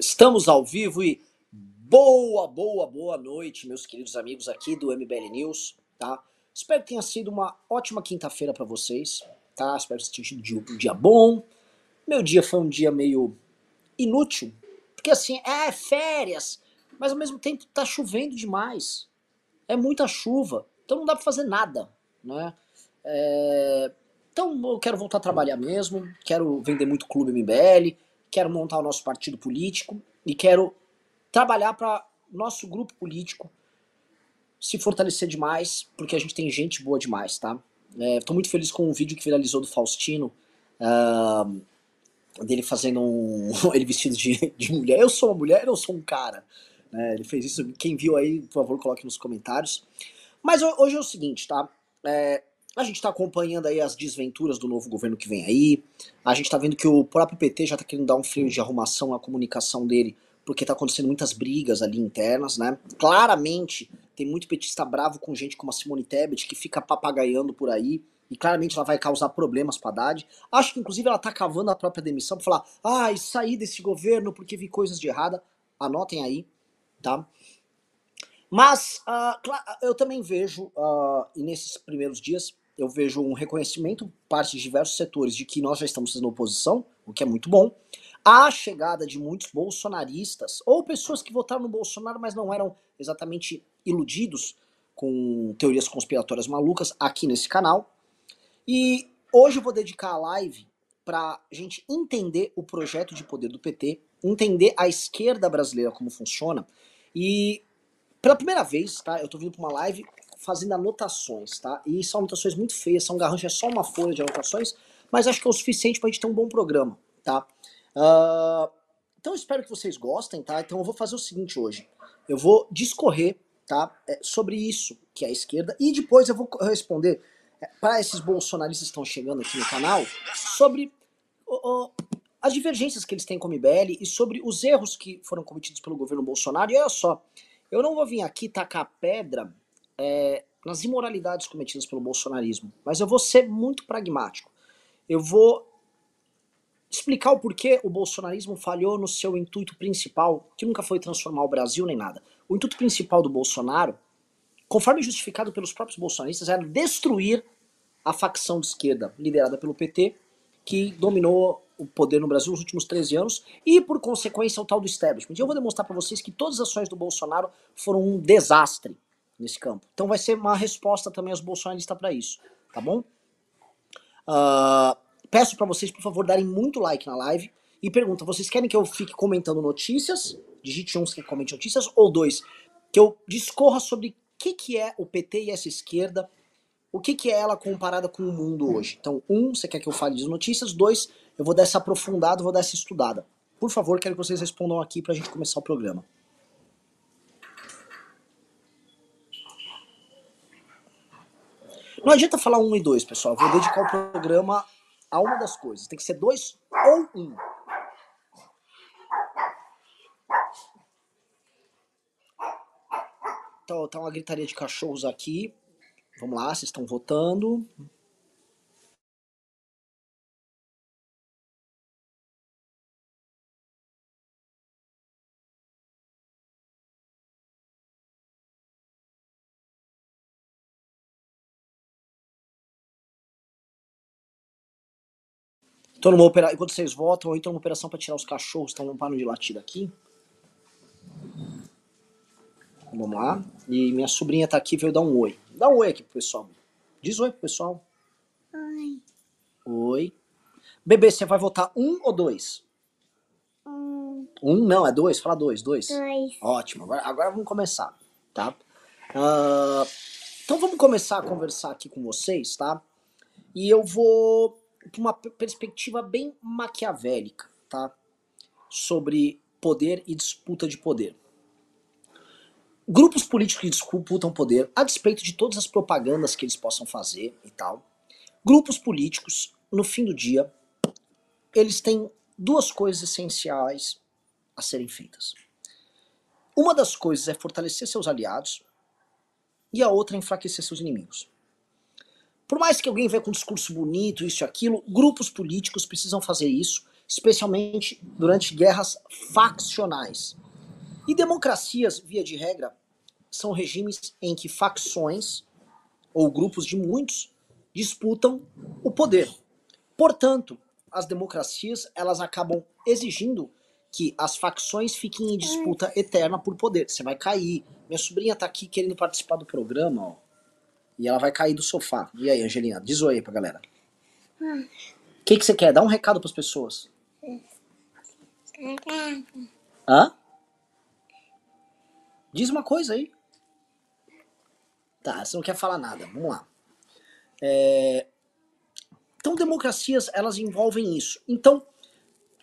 Estamos ao vivo e boa, boa, boa noite, meus queridos amigos aqui do MBL News, tá? Espero que tenha sido uma ótima quinta-feira para vocês, tá? Espero que tenha tido um dia bom. Meu dia foi um dia meio inútil, porque assim, é férias, mas ao mesmo tempo tá chovendo demais. É muita chuva, então não dá pra fazer nada, né? É... Então eu quero voltar a trabalhar mesmo, quero vender muito clube MBL, quero montar o nosso partido político e quero trabalhar para nosso grupo político se fortalecer demais, porque a gente tem gente boa demais, tá? Estou é, muito feliz com o vídeo que viralizou do Faustino, uh, dele fazendo um. ele vestido de, de mulher. Eu sou uma mulher ou sou um cara? É, ele fez isso. Quem viu aí, por favor, coloque nos comentários. Mas hoje é o seguinte, tá? É, a gente está acompanhando aí as desventuras do novo governo que vem aí. A gente está vendo que o próprio PT já está querendo dar um freio de arrumação na comunicação dele, porque está acontecendo muitas brigas ali internas, né? Claramente tem muito petista bravo com gente como a Simone Tebet, que fica papagaiando por aí, e claramente ela vai causar problemas para Haddad. Acho que inclusive ela está cavando a própria demissão para falar: ah, sair desse governo porque vi coisas de errada. Anotem aí, tá? Mas uh, eu também vejo, uh, nesses primeiros dias, eu vejo um reconhecimento parte de diversos setores de que nós já estamos sendo oposição, o que é muito bom. A chegada de muitos bolsonaristas, ou pessoas que votaram no Bolsonaro, mas não eram exatamente iludidos com teorias conspiratórias malucas aqui nesse canal. E hoje eu vou dedicar a live para gente entender o projeto de poder do PT, entender a esquerda brasileira como funciona. E pela primeira vez, tá? Eu tô vindo para uma live fazendo anotações, tá? E são anotações muito feias, são garrancho, é só uma folha de anotações, mas acho que é o suficiente pra gente ter um bom programa, tá? Uh, então eu espero que vocês gostem, tá? Então eu vou fazer o seguinte hoje. Eu vou discorrer, tá? É, sobre isso, que é a esquerda, e depois eu vou responder é, para esses bolsonaristas que estão chegando aqui no canal, sobre as divergências que eles têm com o MBL e sobre os erros que foram cometidos pelo governo Bolsonaro. E olha só, eu não vou vir aqui tacar pedra é, nas imoralidades cometidas pelo bolsonarismo, mas eu vou ser muito pragmático. Eu vou explicar o porquê o bolsonarismo falhou no seu intuito principal, que nunca foi transformar o Brasil nem nada. O intuito principal do Bolsonaro, conforme justificado pelos próprios bolsonaristas, era destruir a facção de esquerda liderada pelo PT, que dominou o poder no Brasil nos últimos 13 anos, e por consequência o tal do establishment. Eu vou demonstrar para vocês que todas as ações do Bolsonaro foram um desastre nesse campo. Então vai ser uma resposta também aos bolsonaristas para isso, tá bom? Uh, peço para vocês, por favor, darem muito like na live e pergunta, vocês querem que eu fique comentando notícias? Digite um se quer comente notícias, ou dois, que eu discorra sobre o que, que é o PT e essa esquerda, o que, que é ela comparada com o mundo hoje. Então, um, você quer que eu fale de notícias, dois, eu vou dar essa aprofundada, vou dar essa estudada. Por favor, quero que vocês respondam aqui pra gente começar o programa. Não adianta falar um e dois, pessoal. vou dedicar o programa a uma das coisas. Tem que ser dois ou um. Então, tá uma gritaria de cachorros aqui. Vamos lá, vocês estão votando. Tô numa operação. Enquanto vocês votam, eu estou numa operação para tirar os cachorros estão parando de latir aqui. Vamos lá. E minha sobrinha tá aqui, veio dar um oi. Dá um oi aqui pro pessoal. Diz oi pro pessoal. Oi. Oi. Bebê, você vai votar um ou dois? Um. Um? Não, é dois. Fala dois. Dois. Dois. Ótimo. Agora, agora vamos começar, tá? Uh, então vamos começar a conversar aqui com vocês, tá? E eu vou uma perspectiva bem maquiavélica, tá? Sobre poder e disputa de poder. Grupos políticos que disputam poder, a despeito de todas as propagandas que eles possam fazer e tal, grupos políticos, no fim do dia, eles têm duas coisas essenciais a serem feitas. Uma das coisas é fortalecer seus aliados e a outra é enfraquecer seus inimigos. Por mais que alguém venha com um discurso bonito, isso e aquilo, grupos políticos precisam fazer isso especialmente durante guerras faccionais. E democracias, via de regra, são regimes em que facções ou grupos de muitos disputam o poder. Portanto, as democracias elas acabam exigindo que as facções fiquem em disputa eterna por poder. Você vai cair. Minha sobrinha tá aqui querendo participar do programa, ó. E ela vai cair do sofá. E aí, Angelina, diz oi aí pra galera. O que, que você quer? Dá um recado pras pessoas. Hã? Diz uma coisa aí. Tá, você não quer falar nada. Vamos lá. É... Então, democracias, elas envolvem isso. Então,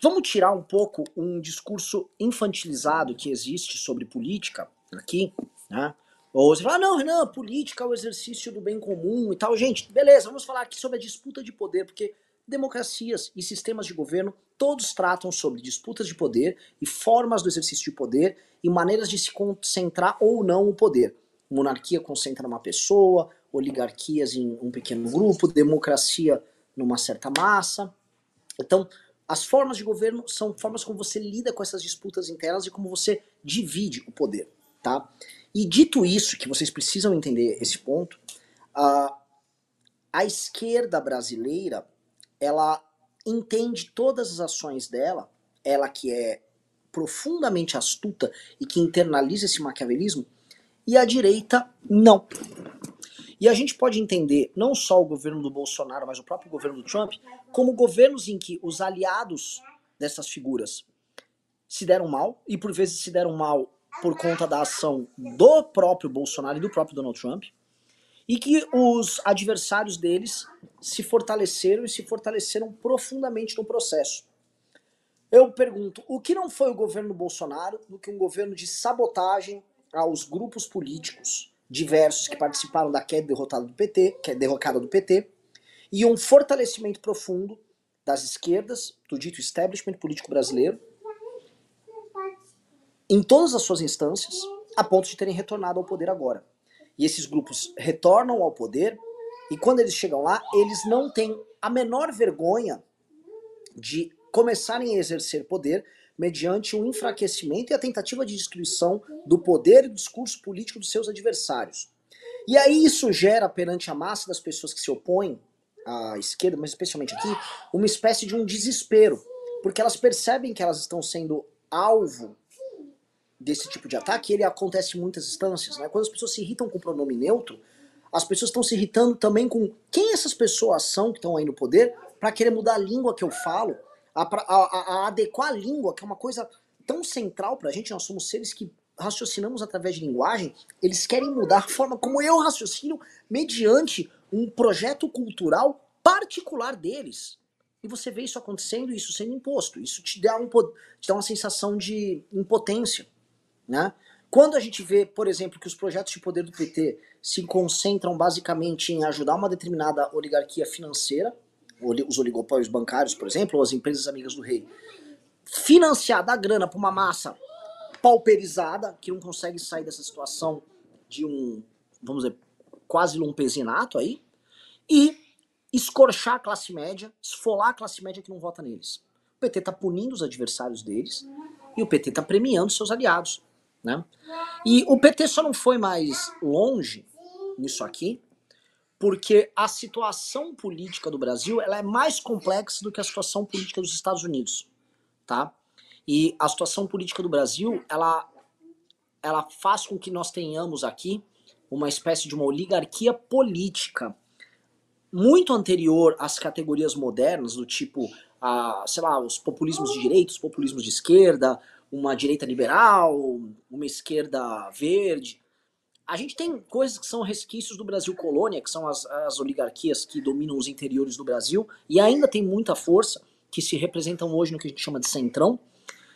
vamos tirar um pouco um discurso infantilizado que existe sobre política aqui, né? Ou você fala, não, Renan, política é o exercício do bem comum e tal. Gente, beleza, vamos falar aqui sobre a disputa de poder, porque democracias e sistemas de governo todos tratam sobre disputas de poder e formas do exercício de poder e maneiras de se concentrar ou não o poder. Monarquia concentra numa pessoa, oligarquias em um pequeno grupo, democracia numa certa massa. Então, as formas de governo são formas como você lida com essas disputas internas e como você divide o poder, tá? E dito isso, que vocês precisam entender esse ponto, a, a esquerda brasileira, ela entende todas as ações dela, ela que é profundamente astuta e que internaliza esse maquiavelismo, e a direita não. E a gente pode entender não só o governo do Bolsonaro, mas o próprio governo do Trump, como governos em que os aliados dessas figuras se deram mal, e por vezes se deram mal por conta da ação do próprio Bolsonaro e do próprio Donald Trump, e que os adversários deles se fortaleceram e se fortaleceram profundamente no processo. Eu pergunto, o que não foi o governo Bolsonaro do que um governo de sabotagem aos grupos políticos diversos que participaram da queda derrotada do PT, que é derrocada do PT, e um fortalecimento profundo das esquerdas, do dito establishment político brasileiro, em todas as suas instâncias, a ponto de terem retornado ao poder agora. E esses grupos retornam ao poder, e quando eles chegam lá, eles não têm a menor vergonha de começarem a exercer poder mediante o um enfraquecimento e a tentativa de destruição do poder e do discurso político dos seus adversários. E aí isso gera perante a massa das pessoas que se opõem à esquerda, mas especialmente aqui, uma espécie de um desespero, porque elas percebem que elas estão sendo alvo desse tipo de ataque, ele acontece em muitas instâncias, né? Quando as pessoas se irritam com o pronome neutro, as pessoas estão se irritando também com quem essas pessoas são que estão aí no poder para querer mudar a língua que eu falo, a, a, a, adequar a língua, que é uma coisa tão central pra gente, nós somos seres que raciocinamos através de linguagem, eles querem mudar a forma como eu raciocino mediante um projeto cultural particular deles. E você vê isso acontecendo, isso sendo imposto. Isso te dá, um, te dá uma sensação de impotência. Né? Quando a gente vê, por exemplo, que os projetos de poder do PT se concentram basicamente em ajudar uma determinada oligarquia financeira, os oligopólios bancários, por exemplo, ou as empresas amigas do rei, financiar, dar grana para uma massa pauperizada, que não consegue sair dessa situação de um, vamos dizer, quase lumpesinato aí, e escorchar a classe média, esfolar a classe média que não vota neles. O PT está punindo os adversários deles e o PT está premiando seus aliados. Né? E o PT só não foi mais longe nisso aqui, porque a situação política do Brasil ela é mais complexa do que a situação política dos Estados Unidos, tá? E a situação política do Brasil ela ela faz com que nós tenhamos aqui uma espécie de uma oligarquia política muito anterior às categorias modernas do tipo, a, sei lá, os populismos de direita, os populismos de esquerda, uma direita liberal, uma esquerda verde. A gente tem coisas que são resquícios do Brasil colônia, que são as, as oligarquias que dominam os interiores do Brasil, e ainda tem muita força, que se representam hoje no que a gente chama de centrão.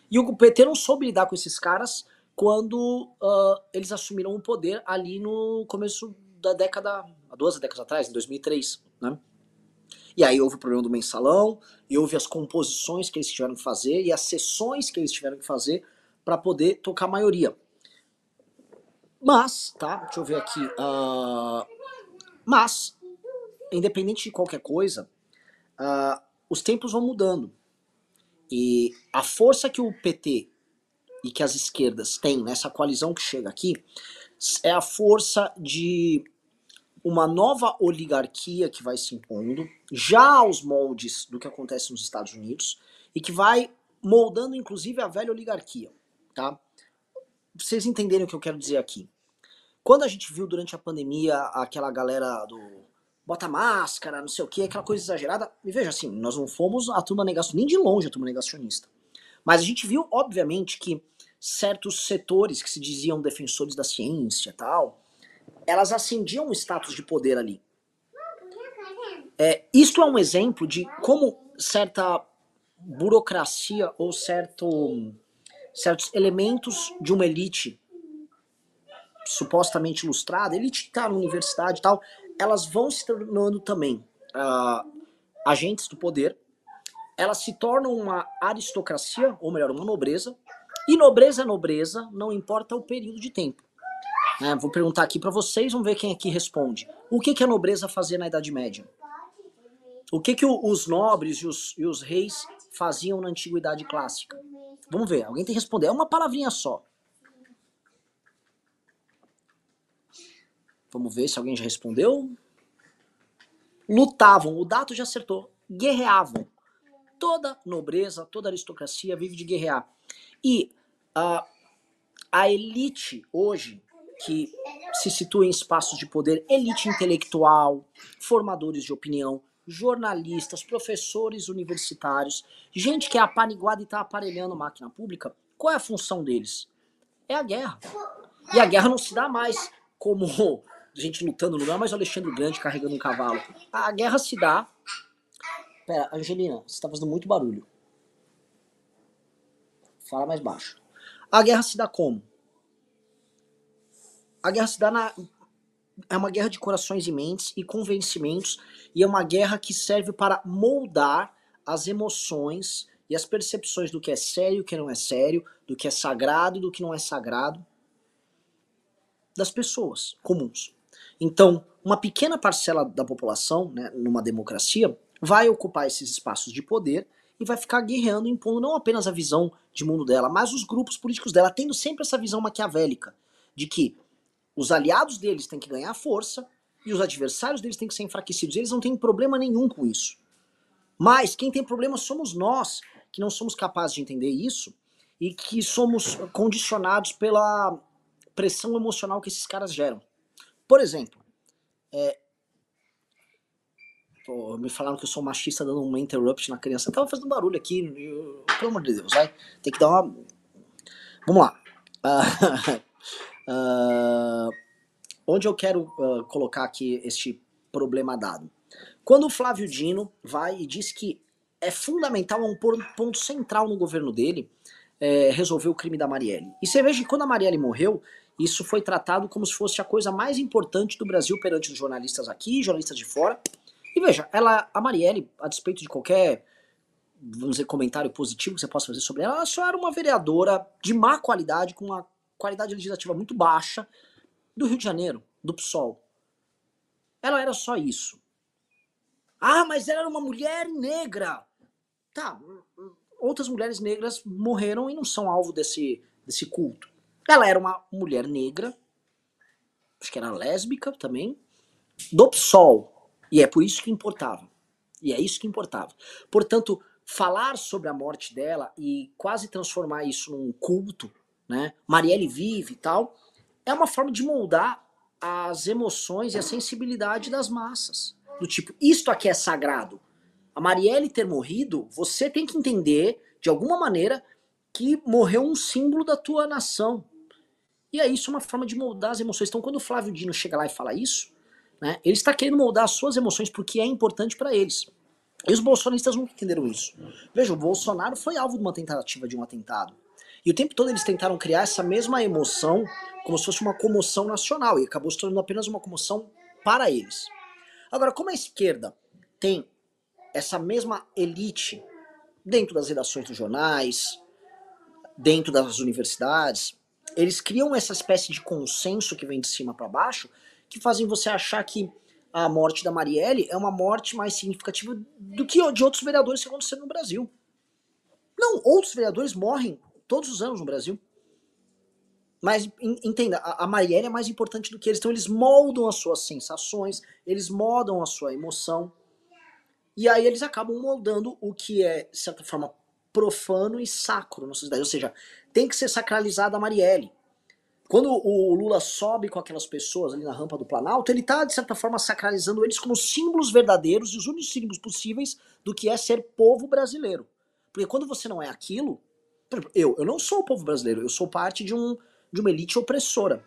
E o PT não soube lidar com esses caras quando uh, eles assumiram o poder ali no começo da década, há duas décadas atrás, em 2003, né? E aí houve o problema do mensalão, e houve as composições que eles tiveram que fazer e as sessões que eles tiveram que fazer para poder tocar a maioria. Mas, tá? Deixa eu ver aqui. Uh, mas, independente de qualquer coisa, uh, os tempos vão mudando. E a força que o PT e que as esquerdas têm nessa coalizão que chega aqui é a força de uma nova oligarquia que vai se impondo, já aos moldes do que acontece nos Estados Unidos, e que vai moldando inclusive a velha oligarquia, tá? Vocês entenderem o que eu quero dizer aqui. Quando a gente viu durante a pandemia aquela galera do bota máscara, não sei o que, aquela coisa exagerada, e veja assim, nós não fomos a turma negacionista, nem de longe a turma negacionista. Mas a gente viu, obviamente, que certos setores que se diziam defensores da ciência tal, elas ascendiam um status de poder ali. É, isto é um exemplo de como certa burocracia ou certo, certos elementos de uma elite supostamente ilustrada, elite que está na universidade e tal, elas vão se tornando também uh, agentes do poder, elas se tornam uma aristocracia, ou melhor, uma nobreza, e nobreza é nobreza, não importa o período de tempo. É, vou perguntar aqui para vocês, vamos ver quem aqui responde. O que, que a nobreza fazia na Idade Média? O que, que os nobres e os, e os reis faziam na Antiguidade Clássica? Vamos ver, alguém tem que responder. É uma palavrinha só. Vamos ver se alguém já respondeu. Lutavam, o Dato já acertou. Guerreavam. Toda nobreza, toda aristocracia vive de guerrear. E uh, a elite hoje que se situa em espaços de poder, elite intelectual, formadores de opinião, jornalistas, professores universitários, gente que é apaniguada e está aparelhando máquina pública, qual é a função deles? É a guerra. E a guerra não se dá mais como gente lutando no lugar, mas o Alexandre Grande carregando um cavalo. A guerra se dá. Pera, Angelina, você está fazendo muito barulho. Fala mais baixo. A guerra se dá como? A guerra se dá na. É uma guerra de corações e mentes e convencimentos, e é uma guerra que serve para moldar as emoções e as percepções do que é sério o que não é sério, do que é sagrado do que não é sagrado, das pessoas comuns. Então, uma pequena parcela da população, né, numa democracia, vai ocupar esses espaços de poder e vai ficar guerreando, impondo não apenas a visão de mundo dela, mas os grupos políticos dela, tendo sempre essa visão maquiavélica de que os aliados deles têm que ganhar força e os adversários deles têm que ser enfraquecidos. Eles não têm problema nenhum com isso. Mas quem tem problema somos nós, que não somos capazes de entender isso e que somos condicionados pela pressão emocional que esses caras geram. Por exemplo, é, pô, me falaram que eu sou machista dando uma interrupt na criança. Eu tava fazendo barulho aqui, eu, pelo amor de Deus, vai. Tem que dar uma. Vamos lá. Uh, Uh, onde eu quero uh, colocar aqui este problema dado? Quando o Flávio Dino vai e diz que é fundamental, é um ponto central no governo dele, é, resolver o crime da Marielle. E você veja que quando a Marielle morreu, isso foi tratado como se fosse a coisa mais importante do Brasil perante os jornalistas aqui, jornalistas de fora. E veja, ela, a Marielle, a despeito de qualquer, vamos dizer, comentário positivo que você possa fazer sobre ela, ela só era uma vereadora de má qualidade, com uma qualidade legislativa muito baixa do Rio de Janeiro, do PSOL. Ela era só isso. Ah, mas ela era uma mulher negra. Tá, outras mulheres negras morreram e não são alvo desse, desse culto. Ela era uma mulher negra, acho que era lésbica também, do PSOL. E é por isso que importava. E é isso que importava. Portanto, falar sobre a morte dela e quase transformar isso num culto né? Marielle vive e tal, é uma forma de moldar as emoções e a sensibilidade das massas. Do tipo, isto aqui é sagrado. A Marielle ter morrido, você tem que entender, de alguma maneira, que morreu um símbolo da tua nação. E é isso uma forma de moldar as emoções. Então, quando o Flávio Dino chega lá e fala isso, né, ele está querendo moldar as suas emoções porque é importante para eles. E os bolsonaristas nunca entenderam isso. Veja, o Bolsonaro foi alvo de uma tentativa de um atentado. E o tempo todo eles tentaram criar essa mesma emoção como se fosse uma comoção nacional e acabou se tornando apenas uma comoção para eles. Agora, como a esquerda tem essa mesma elite dentro das redações dos jornais, dentro das universidades, eles criam essa espécie de consenso que vem de cima para baixo, que fazem você achar que a morte da Marielle é uma morte mais significativa do que de outros vereadores que aconteceram no Brasil. Não, outros vereadores morrem todos os anos no Brasil. Mas entenda, a, Marielle é mais importante do que eles. Então eles moldam as suas sensações, eles moldam a sua emoção. E aí eles acabam moldando o que é, de certa forma, profano e sacro na sociedade. Ou seja, tem que ser sacralizada a Marielle. Quando o Lula sobe com aquelas pessoas ali na rampa do Planalto, ele está, de certa forma, sacralizando eles como símbolos verdadeiros e os únicos símbolos possíveis do que é ser povo brasileiro. Porque quando você não é aquilo. Eu, eu não sou o povo brasileiro, eu sou parte de, um, de uma elite opressora.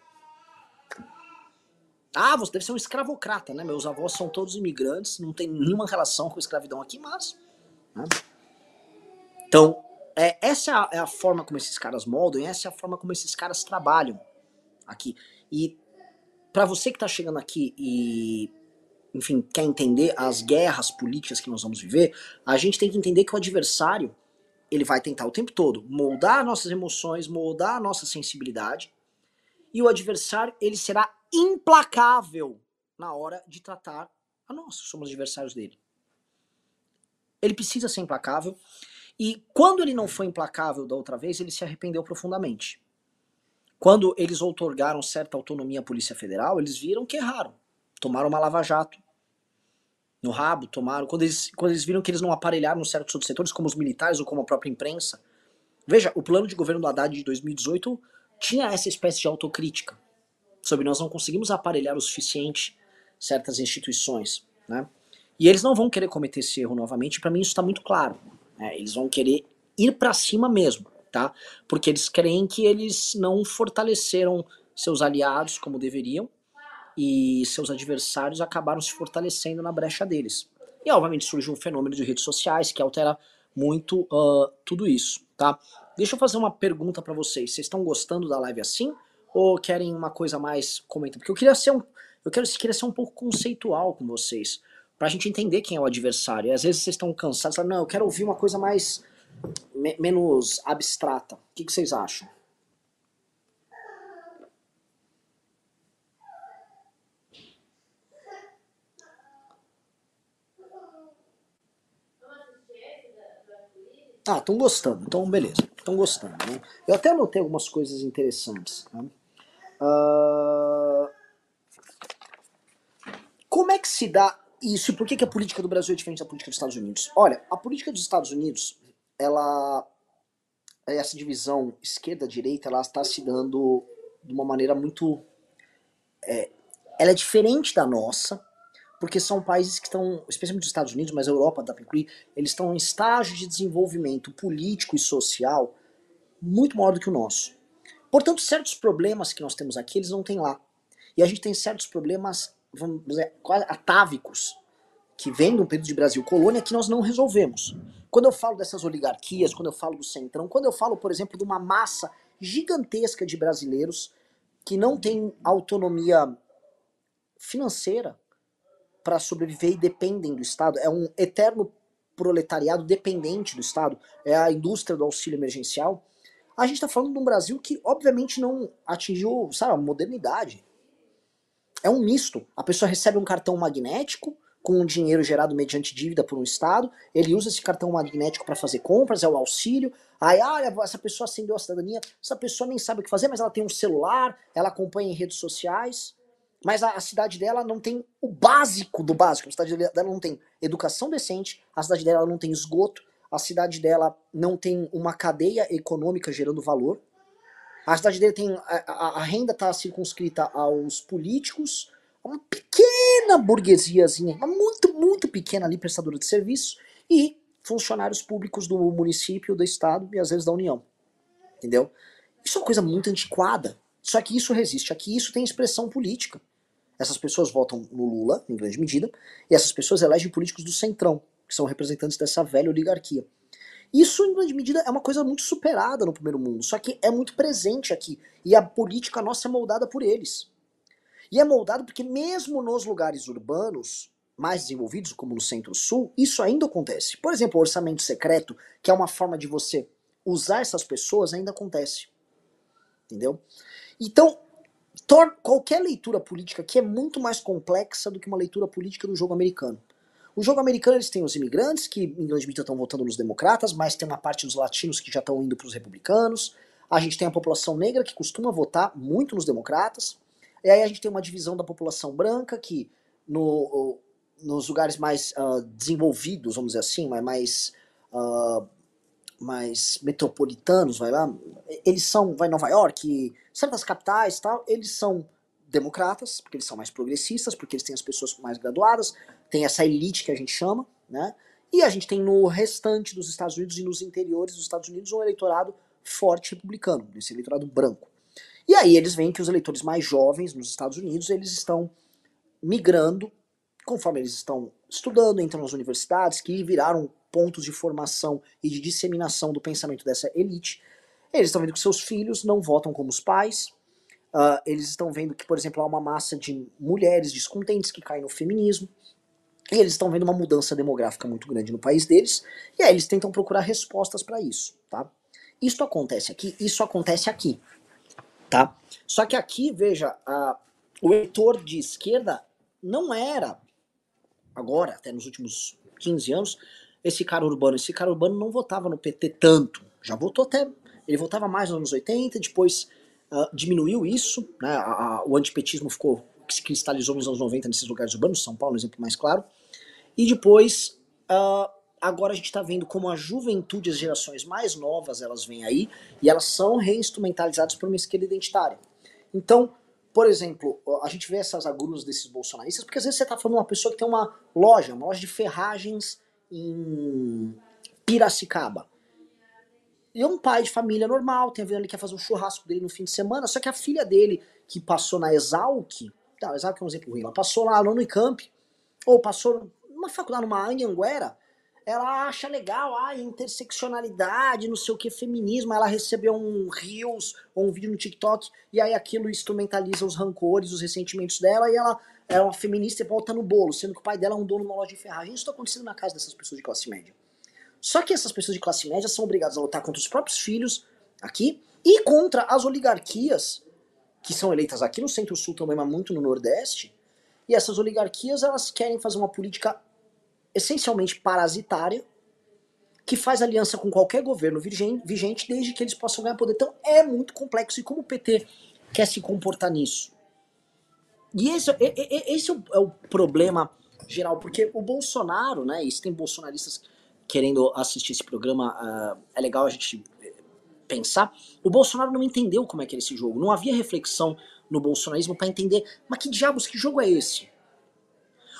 Ah, você deve ser um escravocrata, né? Meus avós são todos imigrantes, não tem nenhuma relação com escravidão aqui, mas. Né? Então, é, essa é a, é forma como esses caras moldam, essa é a forma como esses caras trabalham aqui. E para você que está chegando aqui e, enfim, quer entender as guerras políticas que nós vamos viver, a gente tem que entender que o adversário ele vai tentar o tempo todo moldar nossas emoções, moldar nossa sensibilidade, e o adversário ele será implacável na hora de tratar a nós, somos adversários dele. Ele precisa ser implacável, e quando ele não foi implacável da outra vez, ele se arrependeu profundamente. Quando eles outorgaram certa autonomia à Polícia Federal, eles viram que erraram. Tomaram uma lava-jato no rabo, tomaram. Quando eles, quando eles viram que eles não aparelharam certos outros setores, como os militares ou como a própria imprensa. Veja, o plano de governo do Haddad de 2018 tinha essa espécie de autocrítica sobre nós não conseguimos aparelhar o suficiente certas instituições, né? E eles não vão querer cometer esse erro novamente, para mim isso está muito claro. Né? Eles vão querer ir para cima mesmo tá? Porque eles creem que eles não fortaleceram seus aliados como deveriam e seus adversários acabaram se fortalecendo na brecha deles. E obviamente surge um fenômeno de redes sociais que altera muito uh, tudo isso, tá? Deixa eu fazer uma pergunta para vocês. Vocês estão gostando da live assim ou querem uma coisa mais comenta? Porque eu queria ser um, eu quero queria ser um pouco conceitual com vocês, pra gente entender quem é o adversário. E às vezes vocês estão cansados, falam, não, eu quero ouvir uma coisa mais me menos abstrata. O que, que vocês acham? Ah, estão gostando. Então, beleza. Estão gostando. Né? Eu até anotei algumas coisas interessantes. Né? Uh... Como é que se dá isso e por que, que a política do Brasil é diferente da política dos Estados Unidos? Olha, a política dos Estados Unidos ela essa divisão esquerda-direita ela está se dando de uma maneira muito é, ela é diferente da nossa porque são países que estão, especialmente os Estados Unidos, mas a Europa dá para incluir, eles estão em estágio de desenvolvimento político e social muito maior do que o nosso. Portanto, certos problemas que nós temos aqui, eles não têm lá. E a gente tem certos problemas, vamos dizer, quase atávicos, que vem do período de Brasil colônia, que nós não resolvemos. Quando eu falo dessas oligarquias, quando eu falo do centrão, quando eu falo, por exemplo, de uma massa gigantesca de brasileiros que não tem autonomia financeira para sobreviver e dependem do Estado, é um eterno proletariado dependente do Estado, é a indústria do auxílio emergencial. A gente está falando de um Brasil que, obviamente, não atingiu, sabe, a modernidade. É um misto. A pessoa recebe um cartão magnético, com um dinheiro gerado mediante dívida por um Estado, ele usa esse cartão magnético para fazer compras, é o auxílio. Aí, olha, essa pessoa acendeu a cidadania, essa pessoa nem sabe o que fazer, mas ela tem um celular, ela acompanha em redes sociais, mas a, a cidade dela não tem o básico do básico. A cidade dela não tem educação decente, a cidade dela não tem esgoto, a cidade dela não tem uma cadeia econômica gerando valor. A cidade dele tem. A, a, a renda está circunscrita aos políticos, uma pequena burguesiazinha, muito, muito pequena ali, prestadora de serviço, e funcionários públicos do município, do estado e às vezes da União. Entendeu? Isso é uma coisa muito antiquada. Só que isso resiste aqui, isso tem expressão política. Essas pessoas votam no Lula, em grande medida, e essas pessoas elegem políticos do Centrão, que são representantes dessa velha oligarquia. Isso, em grande medida, é uma coisa muito superada no primeiro mundo, só que é muito presente aqui. E a política nossa é moldada por eles. E é moldado porque mesmo nos lugares urbanos mais desenvolvidos, como no Centro-Sul, isso ainda acontece. Por exemplo, o orçamento secreto, que é uma forma de você usar essas pessoas, ainda acontece. Entendeu? Então, qualquer leitura política aqui é muito mais complexa do que uma leitura política do jogo americano. O jogo americano eles têm os imigrantes, que em grande medida estão votando nos democratas, mas tem uma parte dos latinos que já estão indo para os republicanos. A gente tem a população negra que costuma votar muito nos democratas. E aí a gente tem uma divisão da população branca que no, nos lugares mais uh, desenvolvidos, vamos dizer assim, mais, uh, mais metropolitanos, vai lá, eles são, vai Nova York, certas capitais tal, eles são democratas, porque eles são mais progressistas, porque eles têm as pessoas mais graduadas, tem essa elite que a gente chama, né? E a gente tem no restante dos Estados Unidos e nos interiores dos Estados Unidos um eleitorado forte republicano, esse eleitorado branco. E aí eles veem que os eleitores mais jovens nos Estados Unidos, eles estão migrando conforme eles estão estudando, entram nas universidades, que viraram pontos de formação e de disseminação do pensamento dessa elite. Eles estão vendo que seus filhos não votam como os pais, uh, eles estão vendo que, por exemplo, há uma massa de mulheres descontentes que caem no feminismo, e eles estão vendo uma mudança demográfica muito grande no país deles, e aí eles tentam procurar respostas para isso, tá? Isso acontece aqui, isso acontece aqui, tá? Só que aqui, veja, uh, o eleitor de esquerda não era agora, até nos últimos 15 anos, esse cara urbano, esse cara urbano não votava no PT tanto. Já votou até. Ele votava mais nos anos 80, depois uh, diminuiu isso, né? A, a, o antipetismo ficou. se cristalizou nos anos 90 nesses lugares urbanos, São Paulo, um exemplo mais claro. E depois. Uh, agora a gente está vendo como a juventude, as gerações mais novas, elas vêm aí e elas são reinstrumentalizadas por uma esquerda identitária. Então, por exemplo, a gente vê essas agruras desses bolsonaristas, porque às vezes você está falando de uma pessoa que tem uma loja, uma loja de ferragens em Piracicaba. E é um pai de família normal, tem a ver ele quer fazer um churrasco dele no fim de semana, só que a filha dele, que passou na Exalc, tá, Exalc é um exemplo ruim, ela passou lá no Unicamp, ou passou numa faculdade, numa Anhanguera, ela acha legal, ah, interseccionalidade, não sei o que, feminismo, ela recebeu um Reels ou um vídeo no TikTok, e aí aquilo instrumentaliza os rancores, os ressentimentos dela, e ela é uma feminista e volta no bolo, sendo que o pai dela é um dono de uma loja de ferragem. Isso está acontecendo na casa dessas pessoas de classe média. Só que essas pessoas de classe média são obrigadas a lutar contra os próprios filhos aqui e contra as oligarquias que são eleitas aqui no Centro-Sul também, mas muito no Nordeste. E essas oligarquias elas querem fazer uma política essencialmente parasitária, que faz aliança com qualquer governo vigente desde que eles possam ganhar poder. Então é muito complexo. E como o PT quer se comportar nisso? E esse, esse é o problema geral, porque o Bolsonaro, né, e tem bolsonaristas querendo assistir esse programa, uh, é legal a gente eh, pensar, o Bolsonaro não entendeu como é que era esse jogo, não havia reflexão no bolsonarismo para entender, mas que diabos, que jogo é esse?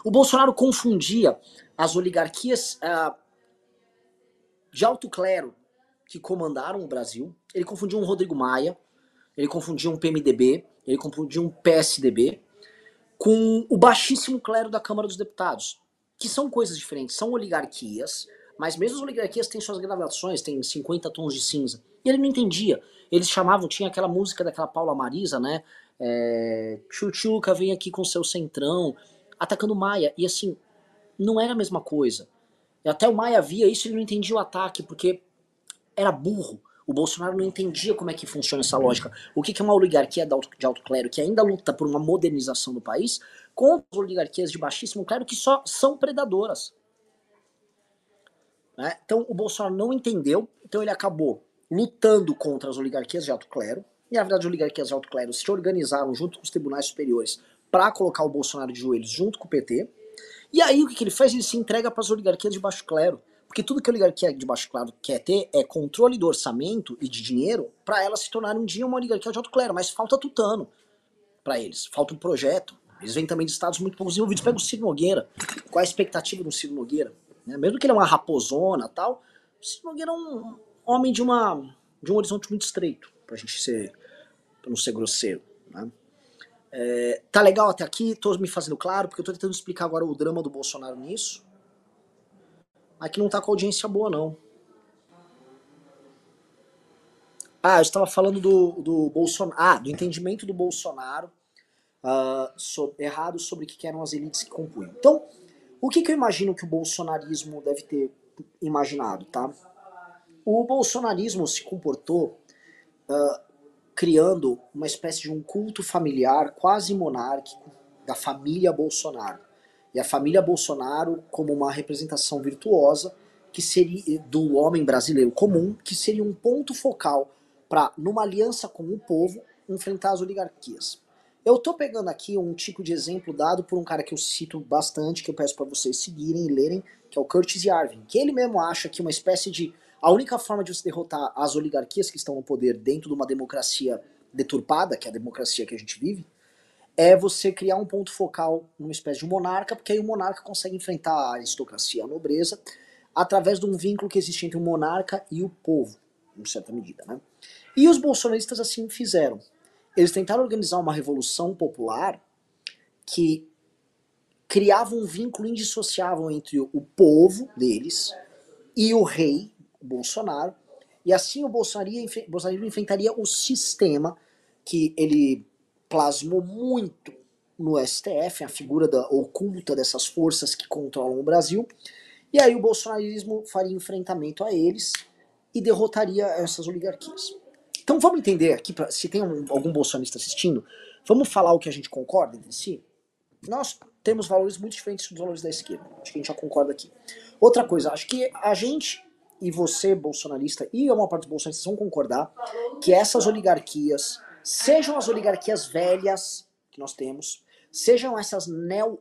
O Bolsonaro confundia as oligarquias uh, de alto clero que comandaram o Brasil. Ele confundia um Rodrigo Maia, ele confundia um PMDB, ele confundia um PSDB com o baixíssimo clero da Câmara dos Deputados, que são coisas diferentes, são oligarquias, mas mesmo as oligarquias têm suas gradações, têm 50 tons de cinza. E ele não entendia. Eles chamavam, tinha aquela música daquela Paula Marisa, né? É, Chuchuca vem aqui com seu centrão, atacando Maia. E assim, não era a mesma coisa. Até o Maia via isso e ele não entendia o ataque, porque era burro. O Bolsonaro não entendia como é que funciona essa lógica. O que é uma oligarquia de alto clero que ainda luta por uma modernização do país contra as oligarquias de baixíssimo clero que só são predadoras. Né? Então o Bolsonaro não entendeu, então ele acabou lutando contra as oligarquias de alto clero. E na verdade as oligarquias de alto clero se organizaram junto com os tribunais superiores para colocar o Bolsonaro de joelhos junto com o PT. E aí o que, que ele faz? Ele se entrega para as oligarquias de baixo clero. Porque tudo que a oligarquia de baixo clero quer ter é controle do orçamento e de dinheiro para ela se tornar um dia uma oligarquia de alto clero. Mas falta tutano para eles, falta um projeto. Eles vêm também de estados muito pouco desenvolvidos. Pega o Ciro Nogueira. Qual a expectativa do Ciro Nogueira? Né? Mesmo que ele é uma raposona tal, Nogueira é um homem de, uma, de um horizonte muito estreito, pra gente ser, pra não ser grosseiro. Né? É, tá legal até aqui, tô me fazendo claro, porque eu tô tentando explicar agora o drama do Bolsonaro nisso. Aqui não tá com audiência boa, não. Ah, eu estava falando do, do Bolsonaro. Ah, do entendimento do Bolsonaro uh, errado sobre o que eram as elites que compunham. Então, o que, que eu imagino que o bolsonarismo deve ter imaginado, tá? O bolsonarismo se comportou uh, criando uma espécie de um culto familiar quase monárquico da família Bolsonaro. e a família Bolsonaro como uma representação virtuosa que seria do homem brasileiro comum, que seria um ponto focal para, numa aliança com o povo, enfrentar as oligarquias. Eu tô pegando aqui um tipo de exemplo dado por um cara que eu cito bastante, que eu peço para vocês seguirem e lerem, que é o Curtis Yarvin, que ele mesmo acha que uma espécie de a única forma de você derrotar as oligarquias que estão no poder dentro de uma democracia deturpada, que é a democracia que a gente vive, é você criar um ponto focal numa espécie de monarca, porque aí o monarca consegue enfrentar a aristocracia, a nobreza, através de um vínculo que existe entre o monarca e o povo, em certa medida. Né? E os bolsonaristas assim fizeram. Eles tentaram organizar uma revolução popular que criava um vínculo indissociável entre o povo deles e o rei, o Bolsonaro, e assim o bolsonarismo enfrentaria o sistema que ele plasmou muito no STF, a figura da, oculta dessas forças que controlam o Brasil, e aí o bolsonarismo faria enfrentamento a eles e derrotaria essas oligarquias. Então vamos entender aqui, pra, se tem um, algum bolsonarista assistindo, vamos falar o que a gente concorda entre si? Nós temos valores muito diferentes dos valores da esquerda. Acho que a gente já concorda aqui. Outra coisa, acho que a gente e você, bolsonarista, e uma parte dos bolsonaristas vão concordar que essas oligarquias, sejam as oligarquias velhas que nós temos, sejam essas neo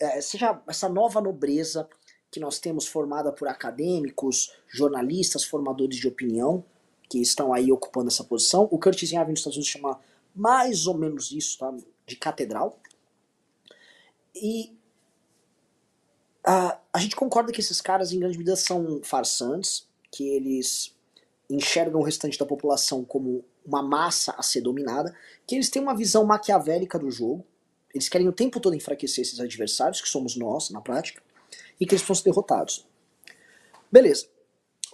eh, seja essa nova nobreza que nós temos formada por acadêmicos, jornalistas, formadores de opinião, que estão aí ocupando essa posição. O Curtis Yarvin nos Estados Unidos chama mais ou menos isso, tá? De catedral. E a, a gente concorda que esses caras, em grande medida, são farsantes, que eles enxergam o restante da população como uma massa a ser dominada, que eles têm uma visão maquiavélica do jogo, eles querem o tempo todo enfraquecer esses adversários, que somos nós, na prática, e que eles fossem derrotados. Beleza.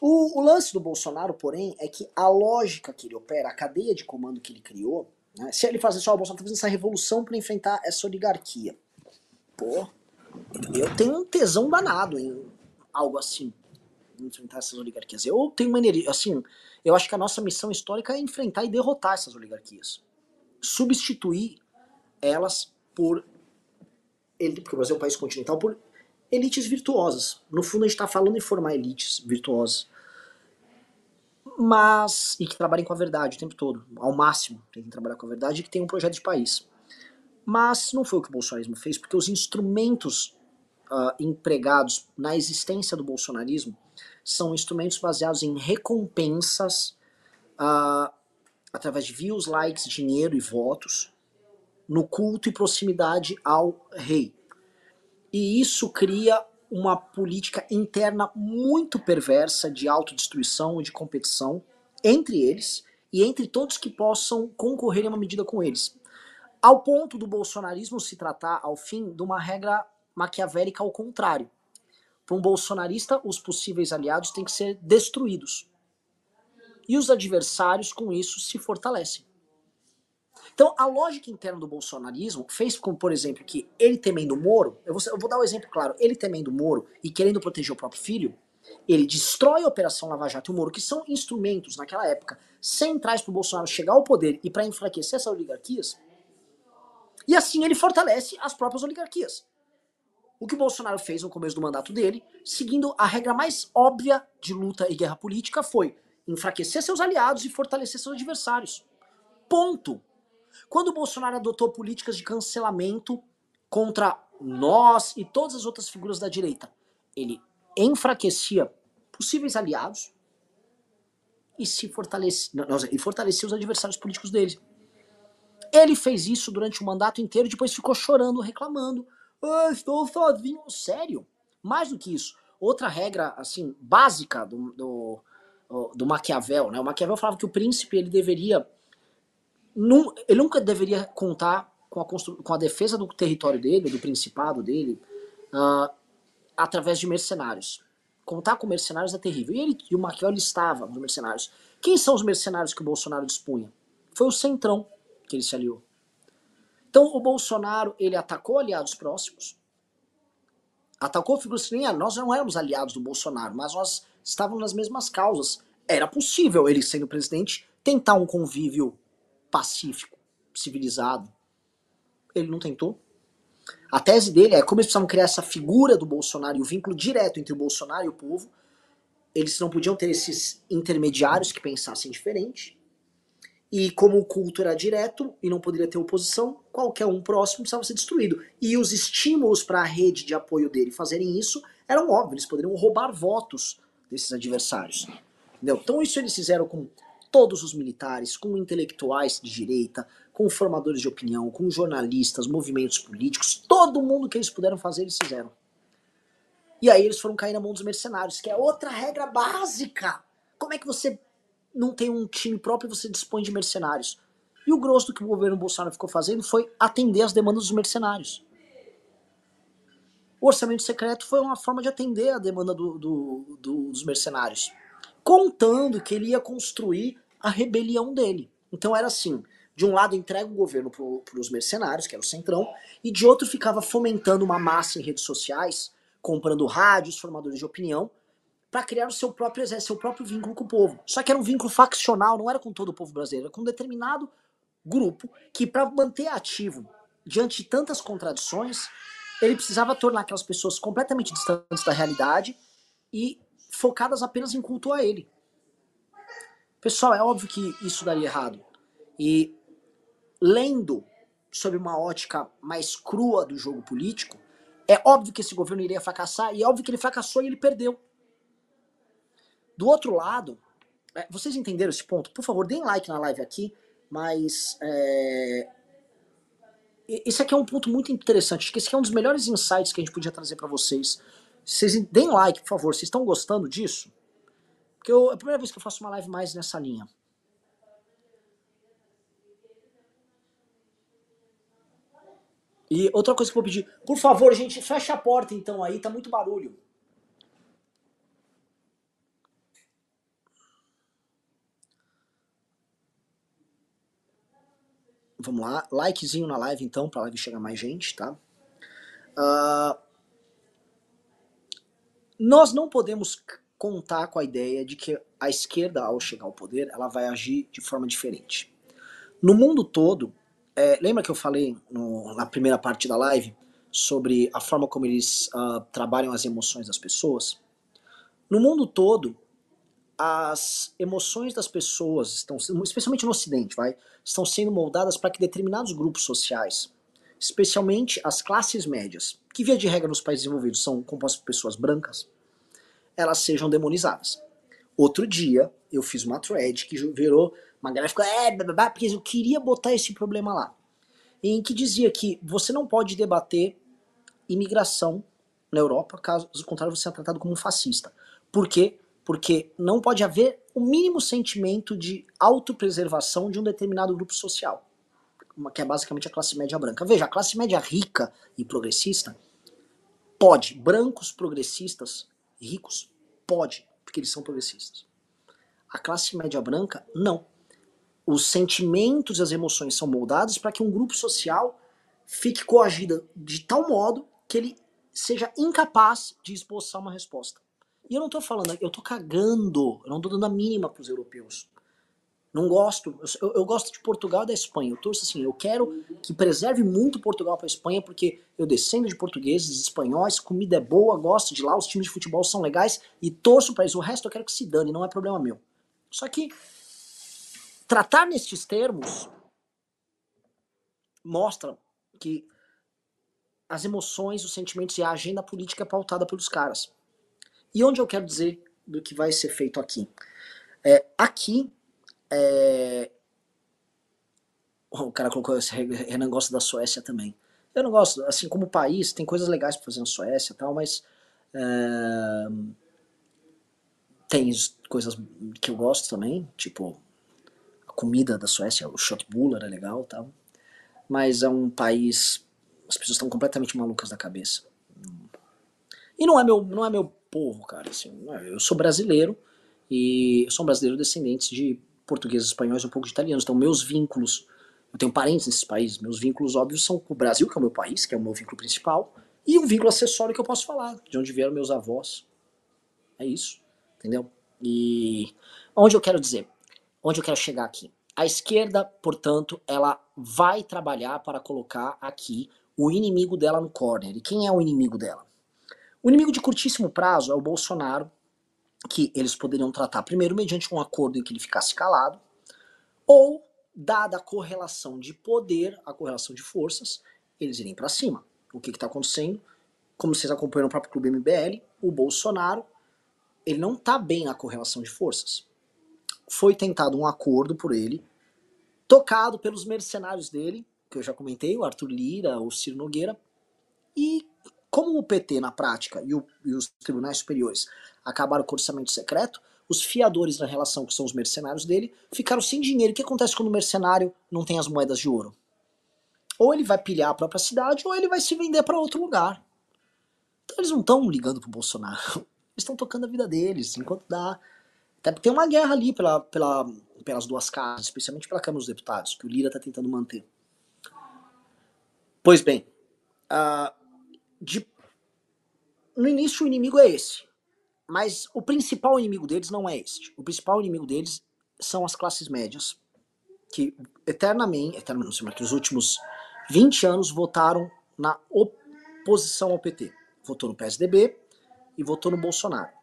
O, o, lance do Bolsonaro, porém, é que a lógica que ele opera, a cadeia de comando que ele criou, né, se ele fazer só o Bolsonaro tá fazendo essa revolução para enfrentar essa oligarquia. Pô, eu tenho um tesão danado em algo assim, enfrentar essas oligarquias. Eu tenho uma energia, assim, eu acho que a nossa missão histórica é enfrentar e derrotar essas oligarquias. Substituir elas por porque o Brasil é um país continental, por elites virtuosas. No fundo, a gente está falando em formar elites virtuosas. Mas. e que trabalhem com a verdade o tempo todo, ao máximo. Tentem trabalhar com a verdade e que tenham um projeto de país. Mas não foi o que o bolsonarismo fez, porque os instrumentos uh, empregados na existência do bolsonarismo são instrumentos baseados em recompensas uh, através de views, likes, dinheiro e votos, no culto e proximidade ao rei. E isso cria uma política interna muito perversa de autodestruição e de competição entre eles e entre todos que possam concorrer em uma medida com eles. Ao ponto do bolsonarismo se tratar, ao fim, de uma regra maquiavélica ao contrário. Para um bolsonarista, os possíveis aliados têm que ser destruídos. E os adversários, com isso, se fortalecem. Então, a lógica interna do bolsonarismo fez com, por exemplo, que ele temendo o Moro, eu vou, eu vou dar um exemplo claro, ele temendo o Moro e querendo proteger o próprio filho, ele destrói a Operação Lava Jato e o Moro, que são instrumentos, naquela época, centrais para o Bolsonaro chegar ao poder e para enfraquecer essas oligarquias, e assim ele fortalece as próprias oligarquias. O que o Bolsonaro fez no começo do mandato dele, seguindo a regra mais óbvia de luta e guerra política, foi enfraquecer seus aliados e fortalecer seus adversários. Ponto. Quando o Bolsonaro adotou políticas de cancelamento contra nós e todas as outras figuras da direita, ele enfraquecia possíveis aliados e se fortalecia, não, e fortalecia os adversários políticos dele. Ele fez isso durante o mandato inteiro depois ficou chorando, reclamando. Ah, estou sozinho. Sério? Mais do que isso. Outra regra, assim, básica do, do, do Maquiavel, né? O Maquiavel falava que o príncipe, ele deveria num, ele nunca deveria contar com a, com a defesa do território dele, do principado dele, uh, através de mercenários. Contar com mercenários é terrível. E, ele, e o Maquiavel estava nos mercenários. Quem são os mercenários que o Bolsonaro dispunha? Foi o Centrão que ele se aliou. Então o Bolsonaro ele atacou aliados próximos, atacou figuras que nem nós não éramos aliados do Bolsonaro, mas nós estávamos nas mesmas causas. Era possível ele sendo presidente tentar um convívio pacífico, civilizado. Ele não tentou. A tese dele é como eles precisavam criar essa figura do Bolsonaro e o vínculo direto entre o Bolsonaro e o povo, eles não podiam ter esses intermediários que pensassem diferente. E como o culto era direto e não poderia ter oposição, qualquer um próximo precisava ser destruído. E os estímulos para a rede de apoio dele fazerem isso eram óbvios, eles poderiam roubar votos desses adversários. Entendeu? Então isso eles fizeram com todos os militares, com intelectuais de direita, com formadores de opinião, com jornalistas, movimentos políticos, todo mundo que eles puderam fazer, eles fizeram. E aí eles foram cair na mão dos mercenários, que é outra regra básica. Como é que você não tem um time próprio e você dispõe de mercenários? E o grosso do que o governo Bolsonaro ficou fazendo foi atender as demandas dos mercenários. O orçamento secreto foi uma forma de atender a demanda do, do, do, dos mercenários, contando que ele ia construir a rebelião dele. Então era assim: de um lado entrega o governo para os mercenários, que era o centrão, e de outro ficava fomentando uma massa em redes sociais comprando rádios, formadores de opinião, para criar o seu próprio exército, seu próprio vínculo com o povo. Só que era um vínculo faccional, não era com todo o povo brasileiro, era com um determinado grupo que, para manter ativo diante de tantas contradições, ele precisava tornar aquelas pessoas completamente distantes da realidade e focadas apenas em culto a ele. Pessoal, é óbvio que isso daria errado. E lendo sobre uma ótica mais crua do jogo político, é óbvio que esse governo iria fracassar e é óbvio que ele fracassou e ele perdeu. Do outro lado, é, vocês entenderam esse ponto? Por favor, deem like na live aqui, mas é, esse aqui é um ponto muito interessante. Acho que esse aqui é um dos melhores insights que a gente podia trazer para vocês. Vocês deem like, por favor. Vocês estão gostando disso? Porque eu, é a primeira vez que eu faço uma live mais nessa linha. E outra coisa que eu vou pedir, por favor, gente, fecha a porta então aí, tá muito barulho. Vamos lá, likezinho na live então, pra live chegar mais gente, tá? Uh, nós não podemos contar com a ideia de que a esquerda, ao chegar ao poder, ela vai agir de forma diferente. No mundo todo, é, lembra que eu falei no, na primeira parte da live sobre a forma como eles uh, trabalham as emoções das pessoas? No mundo todo, as emoções das pessoas estão, especialmente no Ocidente, vai, estão sendo moldadas para que determinados grupos sociais, especialmente as classes médias, que via de regra nos países desenvolvidos são compostas por pessoas brancas, elas sejam demonizadas. Outro dia eu fiz uma thread que virou uma galera ficou, é, blá, porque eu queria botar esse problema lá. Em que dizia que você não pode debater imigração na Europa, caso contrário você é tratado como um fascista. Por quê? Porque não pode haver o mínimo sentimento de autopreservação de um determinado grupo social, que é basicamente a classe média branca. Veja, a classe média rica e progressista pode, brancos progressistas ricos, pode, porque eles são progressistas. A classe média branca, não os sentimentos e as emoções são moldados para que um grupo social fique coagido de tal modo que ele seja incapaz de esboçar uma resposta. E eu não estou falando, eu estou cagando, eu não estou dando a mínima para os europeus. Não gosto, eu, eu, gosto de Portugal e da Espanha. Eu torço assim, eu quero que preserve muito Portugal para a Espanha, porque eu descendo de portugueses, espanhóis, comida é boa, gosto de lá, os times de futebol são legais e torço para isso. O resto eu quero que se dane, não é problema meu. Só que Tratar nestes termos mostra que as emoções, os sentimentos e a agenda política é pautada pelos caras. E onde eu quero dizer do que vai ser feito aqui? É, aqui, é... o cara colocou esse Renan gosta da Suécia também. Eu não gosto, assim como país, tem coisas legais para fazer na Suécia e tal, mas é... tem coisas que eu gosto também, tipo comida da Suécia, o Schotbuller é legal tal. Mas é um país. As pessoas estão completamente malucas da cabeça. E não é meu, não é meu povo, cara. Assim, é, eu sou brasileiro e eu sou um brasileiro descendente de portugueses, espanhóis um pouco de italianos. Então, meus vínculos. Eu tenho parentes nesses países. Meus vínculos óbvios são com o Brasil, que é o meu país, que é o meu vínculo principal, e um vínculo acessório que eu posso falar, de onde vieram meus avós. É isso, entendeu? E onde eu quero dizer? onde eu quero chegar aqui. A esquerda, portanto, ela vai trabalhar para colocar aqui o inimigo dela no corner. E quem é o inimigo dela? O inimigo de curtíssimo prazo é o Bolsonaro, que eles poderiam tratar primeiro mediante um acordo em que ele ficasse calado, ou, dada a correlação de poder, a correlação de forças, eles irem para cima. O que está acontecendo? Como vocês acompanham no próprio Clube MBL, o Bolsonaro ele não está bem na correlação de forças. Foi tentado um acordo por ele, tocado pelos mercenários dele, que eu já comentei, o Arthur Lira, o Ciro Nogueira, e como o PT na prática e, o, e os tribunais superiores acabaram com o orçamento secreto, os fiadores na relação, que são os mercenários dele, ficaram sem dinheiro. O que acontece quando o mercenário não tem as moedas de ouro? Ou ele vai pilhar a própria cidade, ou ele vai se vender para outro lugar. Então eles não estão ligando pro Bolsonaro. Eles estão tocando a vida deles, enquanto dá. Até porque tem uma guerra ali pela, pela, pelas duas casas, especialmente pela Câmara dos Deputados, que o Lira está tentando manter. Pois bem, uh, de... no início o inimigo é esse. Mas o principal inimigo deles não é este. O principal inimigo deles são as classes médias, que eternamente, eternamente não sei, últimos 20 anos votaram na oposição ao PT. Votou no PSDB e votou no Bolsonaro.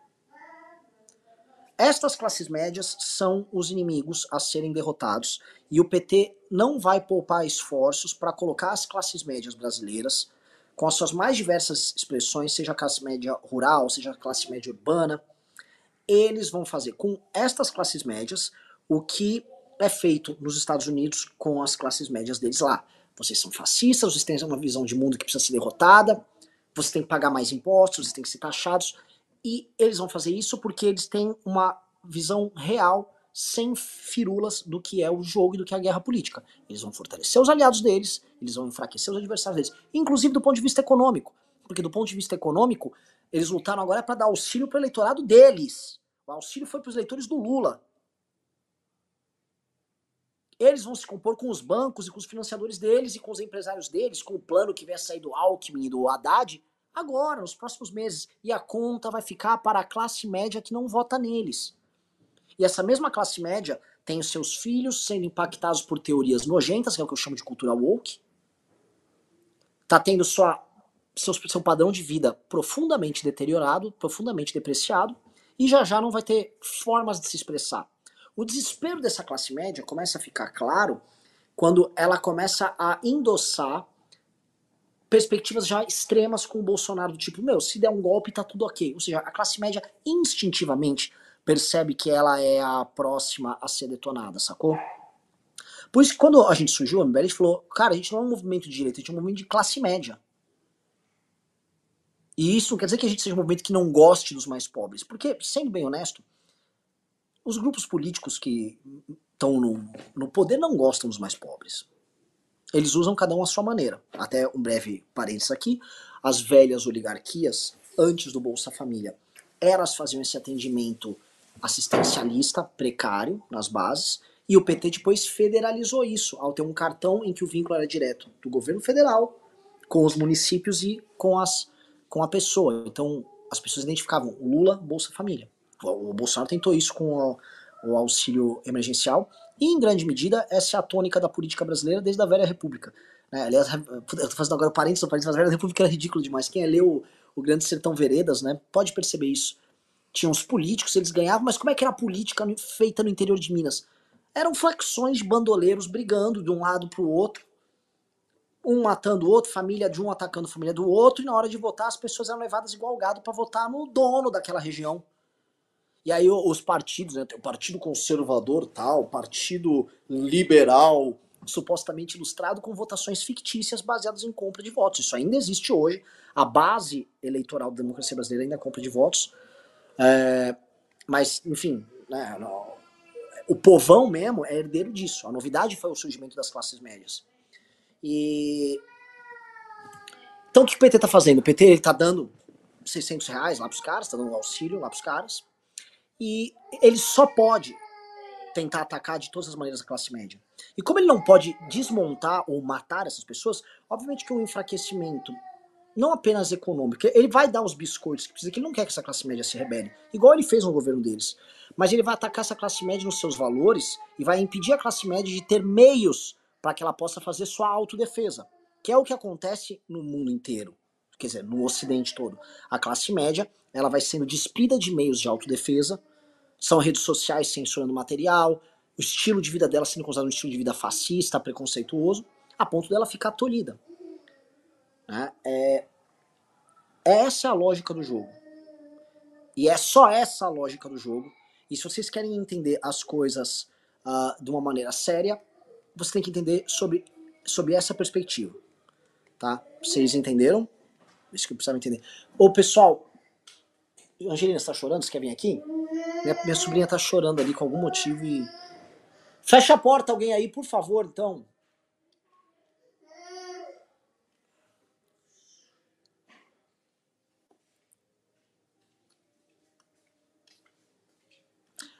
Estas classes médias são os inimigos a serem derrotados e o PT não vai poupar esforços para colocar as classes médias brasileiras com as suas mais diversas expressões, seja a classe média rural, seja a classe média urbana, eles vão fazer com estas classes médias o que é feito nos Estados Unidos com as classes médias deles lá. Vocês são fascistas, vocês têm uma visão de mundo que precisa ser derrotada, vocês têm que pagar mais impostos, vocês têm que ser taxados, e eles vão fazer isso porque eles têm uma visão real sem firulas do que é o jogo e do que é a guerra política. Eles vão fortalecer os aliados deles, eles vão enfraquecer os adversários deles, inclusive do ponto de vista econômico. Porque do ponto de vista econômico, eles lutaram agora para dar auxílio para o eleitorado deles. O auxílio foi para os eleitores do Lula. Eles vão se compor com os bancos e com os financiadores deles e com os empresários deles, com o plano que vai sair do Alckmin e do Haddad, agora, nos próximos meses. E a conta vai ficar para a classe média que não vota neles. E essa mesma classe média tem os seus filhos sendo impactados por teorias nojentas, que é o que eu chamo de cultura woke. Tá tendo sua, seu, seu padrão de vida profundamente deteriorado, profundamente depreciado, e já já não vai ter formas de se expressar. O desespero dessa classe média começa a ficar claro quando ela começa a endossar perspectivas já extremas com o Bolsonaro, do tipo, meu, se der um golpe tá tudo ok. Ou seja, a classe média instintivamente percebe que ela é a próxima a ser detonada, sacou? Por isso que quando a gente surgiu, a MBL, gente falou, cara, a gente não é um movimento de direita, a gente é um movimento de classe média. E isso não quer dizer que a gente seja um movimento que não goste dos mais pobres. Porque, sendo bem honesto, os grupos políticos que estão no, no poder não gostam dos mais pobres. Eles usam cada um a sua maneira. Até um breve parênteses aqui, as velhas oligarquias, antes do Bolsa Família, elas faziam esse atendimento assistencialista precário nas bases, e o PT depois federalizou isso, ao ter um cartão em que o vínculo era direto do governo federal com os municípios e com, as, com a pessoa. Então as pessoas identificavam Lula, Bolsa Família. O Bolsonaro tentou isso com o, o auxílio emergencial, e em grande medida essa é a tônica da política brasileira desde a velha república. Né? Aliás, eu tô fazendo agora parênteses, parênteses, mas a velha república era ridículo demais. Quem é leu o, o Grande Sertão Veredas, né, pode perceber isso tinha os políticos, eles ganhavam, mas como é que era a política feita no interior de Minas? Eram facções de bandoleiros brigando de um lado para o outro, um matando o outro, família de um atacando a família do outro, e na hora de votar as pessoas eram levadas igual gado para votar no dono daquela região. E aí os partidos, né, o Partido Conservador tal, o Partido Liberal, supostamente ilustrado com votações fictícias baseadas em compra de votos. Isso ainda existe hoje. A base eleitoral da democracia brasileira ainda é compra de votos. É, mas, enfim, né, o povão mesmo é herdeiro disso. A novidade foi o surgimento das classes médias. E então o que o PT tá fazendo? O PT ele tá dando 600 reais lá pros caras, tá dando auxílio lá pros caras. E ele só pode tentar atacar de todas as maneiras a classe média. E como ele não pode desmontar ou matar essas pessoas, obviamente que o enfraquecimento não apenas econômico, ele vai dar os biscoitos que precisa, que ele não quer que essa classe média se rebele, igual ele fez no governo deles. Mas ele vai atacar essa classe média nos seus valores e vai impedir a classe média de ter meios para que ela possa fazer sua autodefesa. que é o que acontece no mundo inteiro, quer dizer, no ocidente todo. A classe média, ela vai sendo despida de meios de autodefesa, são redes sociais censurando material, o estilo de vida dela sendo considerado um estilo de vida fascista, preconceituoso, a ponto dela ficar tolhida. Né? É, essa é a lógica do jogo. E é só essa a lógica do jogo. E se vocês querem entender as coisas uh, de uma maneira séria, você tem que entender sobre, sobre essa perspectiva. Tá? Vocês entenderam? Isso que eu precisava entender. Ô, pessoal, Angelina, você tá chorando? Você quer vir aqui? Minha, minha sobrinha tá chorando ali com algum motivo e. Fecha a porta, alguém aí, por favor, então.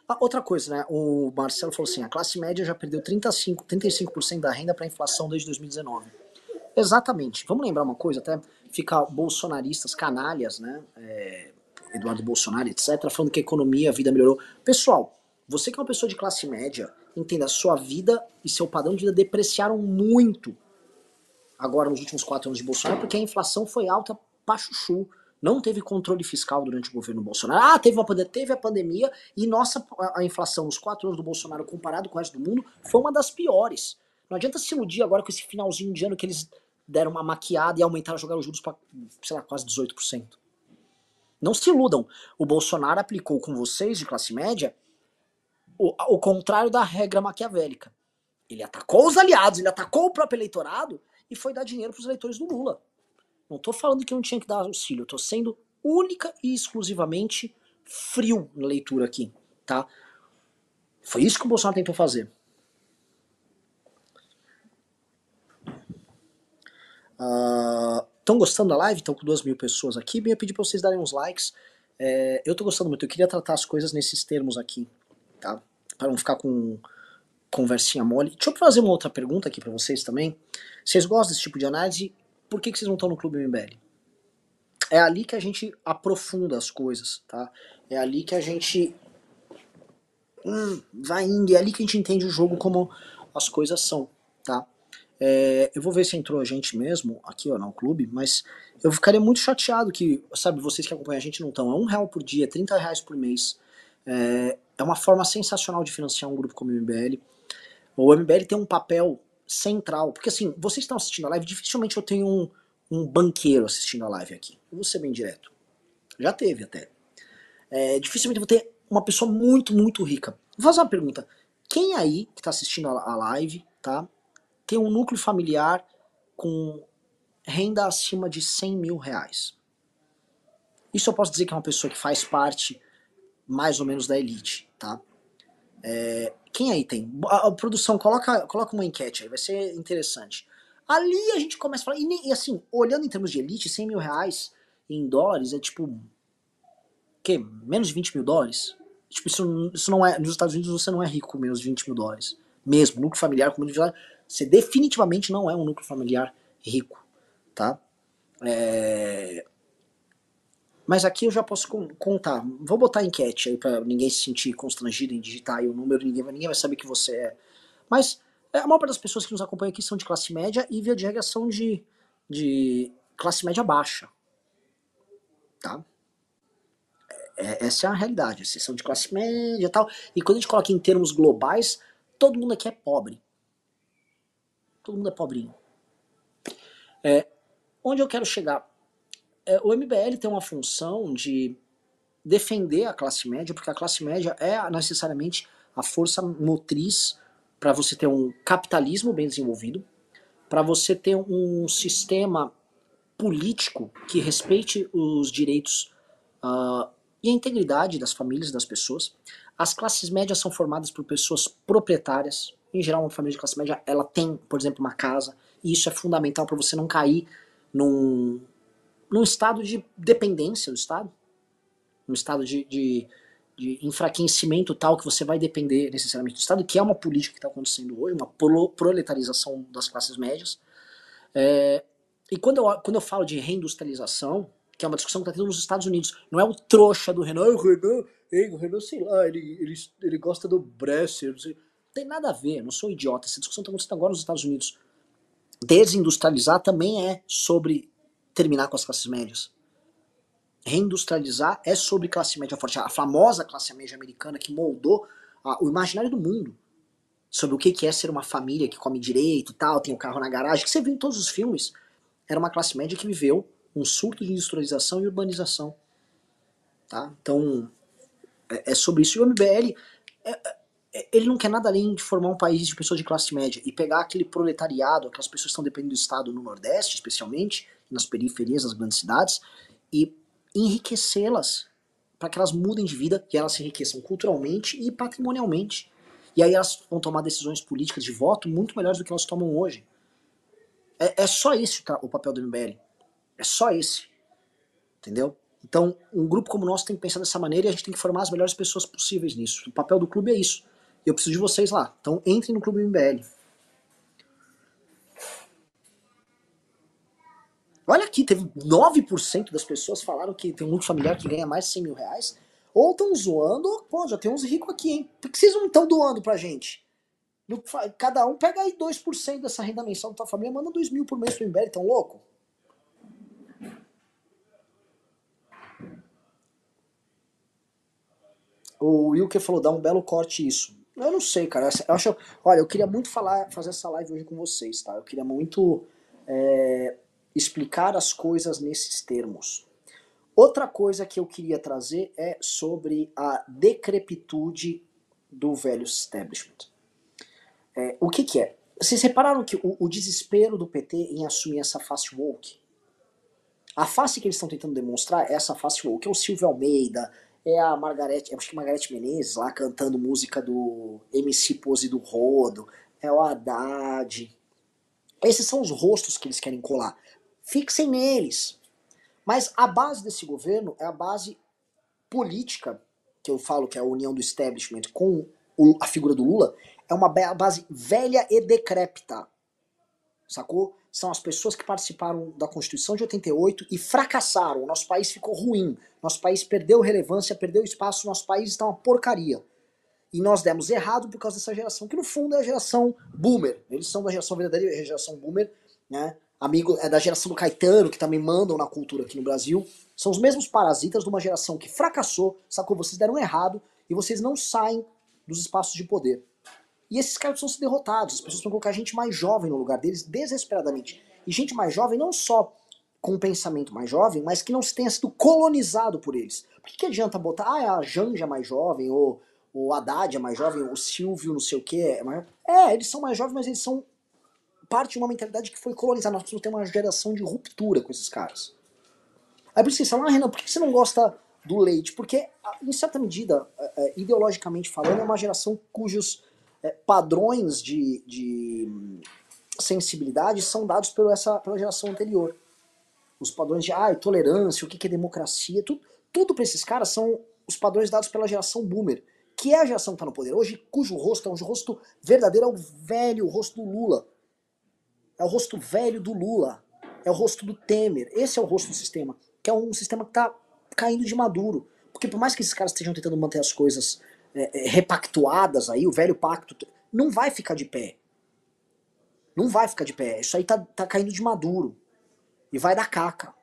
Ah, outra coisa, né? O Marcelo falou assim: a classe média já perdeu 35, 35% da renda para a inflação desde 2019. Exatamente. Vamos lembrar uma coisa, até ficar bolsonaristas, canalhas, né? É, Eduardo Bolsonaro, etc., falando que a economia, a vida melhorou. Pessoal, você que é uma pessoa de classe média, entenda, sua vida e seu padrão de vida depreciaram muito agora nos últimos quatro anos de Bolsonaro, porque a inflação foi alta pra chuchu. Não teve controle fiscal durante o governo Bolsonaro. Ah, teve, uma, teve a pandemia e nossa a, a inflação nos quatro anos do Bolsonaro comparado com o resto do mundo foi uma das piores. Não adianta se iludir agora com esse finalzinho de ano que eles deram uma maquiada e aumentaram jogar os juros para, sei lá, quase 18%. Não se iludam. O Bolsonaro aplicou com vocês de classe média o, o contrário da regra maquiavélica. Ele atacou os aliados, ele atacou o próprio eleitorado e foi dar dinheiro para os eleitores do Lula. Não estou falando que não tinha que dar auxílio, estou sendo única e exclusivamente frio na leitura aqui, tá? Foi isso que o Bolsonaro tentou fazer. Estão uh, gostando da live? Estão com duas mil pessoas aqui. Bem, eu pedi para vocês darem uns likes. É, eu estou gostando muito. Eu queria tratar as coisas nesses termos aqui, tá? Para não ficar com conversinha mole. Deixa eu fazer uma outra pergunta aqui para vocês também. Vocês gostam desse tipo de análise? Por que, que vocês não estão no Clube MBL? É ali que a gente aprofunda as coisas, tá? É ali que a gente hum, vai indo, é ali que a gente entende o jogo como as coisas são, tá? É, eu vou ver se entrou a gente mesmo aqui ó, no clube, mas eu ficaria muito chateado que, sabe, vocês que acompanham a gente não estão. É um real por dia, 30 reais por mês. É, é uma forma sensacional de financiar um grupo como o MBL. O MBL tem um papel central. Porque assim, vocês estão assistindo a live, dificilmente eu tenho um, um banqueiro assistindo a live aqui. Eu vou ser bem direto. Já teve até. É, dificilmente eu vou ter uma pessoa muito, muito rica. Vou fazer uma pergunta. Quem aí que está assistindo a live, tá? Tem um núcleo familiar com renda acima de 100 mil reais. Isso eu posso dizer que é uma pessoa que faz parte mais ou menos da elite, tá? É, quem aí tem? A, a, produção, coloca, coloca uma enquete aí, vai ser interessante. Ali a gente começa a falar, e, e, assim, olhando em termos de elite, 100 mil reais em dólares é tipo, que? Menos de 20 mil dólares? Tipo, isso, isso não é, nos Estados Unidos você não é rico com menos de 20 mil dólares. Mesmo, núcleo familiar com de dólares, você definitivamente não é um núcleo familiar rico, tá? É, mas aqui eu já posso contar. Vou botar enquete aí para ninguém se sentir constrangido em digitar aí o número, ninguém, ninguém vai saber que você é. Mas é, a maior parte das pessoas que nos acompanham aqui são de classe média e via de regra são de, de classe média baixa. Tá? É, é essa é a realidade. Vocês são de classe média e tal. E quando a gente coloca em termos globais, todo mundo aqui é pobre. Todo mundo é pobrinho. É, onde eu quero chegar? É, o MBL tem uma função de defender a classe média, porque a classe média é necessariamente a força motriz para você ter um capitalismo bem desenvolvido, para você ter um sistema político que respeite os direitos uh, e a integridade das famílias das pessoas. As classes médias são formadas por pessoas proprietárias. Em geral, uma família de classe média ela tem, por exemplo, uma casa, e isso é fundamental para você não cair num, num estado de dependência do Estado, num estado de, de, de, enfraquecimento tal que você vai depender necessariamente do Estado, que é uma política que está acontecendo hoje, uma proletarização das classes médias. É, e quando eu, quando eu falo de reindustrialização, que é uma discussão que está tendo nos Estados Unidos, não é o trouxa do Renan, o Renan, ei, o Renan, sei lá, ele, ele, ele gosta do Bresser, não, não tem nada a ver, não sou idiota, essa discussão está acontecendo agora nos Estados Unidos. Desindustrializar também é sobre terminar com as classes médias. Reindustrializar é sobre classe média forte. A famosa classe média americana que moldou a, o imaginário do mundo sobre o que é ser uma família que come direito e tal, tem o um carro na garagem, que você viu em todos os filmes. Era uma classe média que viveu um surto de industrialização e urbanização. Tá? Então, é, é sobre isso. E o MBL, é, é, ele não quer nada além de formar um país de pessoas de classe média e pegar aquele proletariado, aquelas pessoas que estão dependendo do Estado no Nordeste, especialmente, nas periferias das grandes cidades, e enriquecê-las para que elas mudem de vida e elas se enriqueçam culturalmente e patrimonialmente. E aí elas vão tomar decisões políticas de voto muito melhores do que elas tomam hoje. É, é só esse o papel do MBL. É só esse. Entendeu? Então, um grupo como o nosso tem que pensar dessa maneira e a gente tem que formar as melhores pessoas possíveis nisso. O papel do clube é isso. Eu preciso de vocês lá. Então, entrem no Clube MBL. Olha aqui, teve 9% das pessoas falaram que tem um núcleo familiar que ganha mais de 100 mil reais. Ou estão zoando, pô, já tem uns ricos aqui, hein? Por que vocês não estão doando pra gente? Cada um pega aí 2% dessa renda mensal da tua família, manda 2 mil por mês pro MBL, tão louco? O Wilker falou, dá um belo corte isso. Eu não sei, cara. Eu acho, olha, eu queria muito falar, fazer essa live hoje com vocês, tá? Eu queria muito é, explicar as coisas nesses termos. Outra coisa que eu queria trazer é sobre a decrepitude do velho establishment. É, o que, que é? Vocês repararam que o, o, desespero do PT em assumir essa face woke? A face que eles estão tentando demonstrar é essa face woke. É o Silvio Almeida, é a Margarete, acho que Margarete Menezes lá cantando música do MC Pose do Rodo, é o Haddad. Esses são os rostos que eles querem colar. Fixem neles. Mas a base desse governo é a base política, que eu falo que é a união do establishment com o, a figura do Lula, é uma base velha e decrépita. Sacou? São as pessoas que participaram da Constituição de 88 e fracassaram. O nosso país ficou ruim. Nosso país perdeu relevância, perdeu espaço. Nosso país está uma porcaria. E nós demos errado por causa dessa geração, que no fundo é a geração boomer. Eles são da geração verdadeira, a geração boomer, né? Amigo é da geração do Caetano, que também mandam na cultura aqui no Brasil, são os mesmos parasitas de uma geração que fracassou, sacou? Vocês deram errado e vocês não saem dos espaços de poder. E esses caras precisam ser derrotados, as pessoas precisam colocar gente mais jovem no lugar deles, desesperadamente. E gente mais jovem não só com um pensamento mais jovem, mas que não tenha sido colonizado por eles. Por que, que adianta botar, ah, a Janja é mais jovem, ou o Haddad é mais jovem, o Silvio não sei o que é mais... É, eles são mais jovens, mas eles são parte de uma mentalidade que foi colonizada. Nós precisamos ter uma geração de ruptura com esses caras. Aí por isso vocês falam, ah, Renan, por que você não gosta do leite? Porque, em certa medida, é, é, ideologicamente falando, é uma geração cujos é, padrões de, de sensibilidade são dados pela, essa, pela geração anterior. Os padrões de ah, tolerância, o que é democracia, tudo, tudo para esses caras são os padrões dados pela geração boomer, que é a geração que está no poder hoje, cujo rosto é um rosto verdadeiro, é o velho rosto do Lula. É o rosto velho do Lula. É o rosto do Temer. Esse é o rosto do sistema. Que é um sistema que está caindo de maduro. Porque por mais que esses caras estejam tentando manter as coisas é, é, repactuadas aí, o velho pacto, não vai ficar de pé. Não vai ficar de pé. Isso aí tá, tá caindo de maduro. E vai dar caca.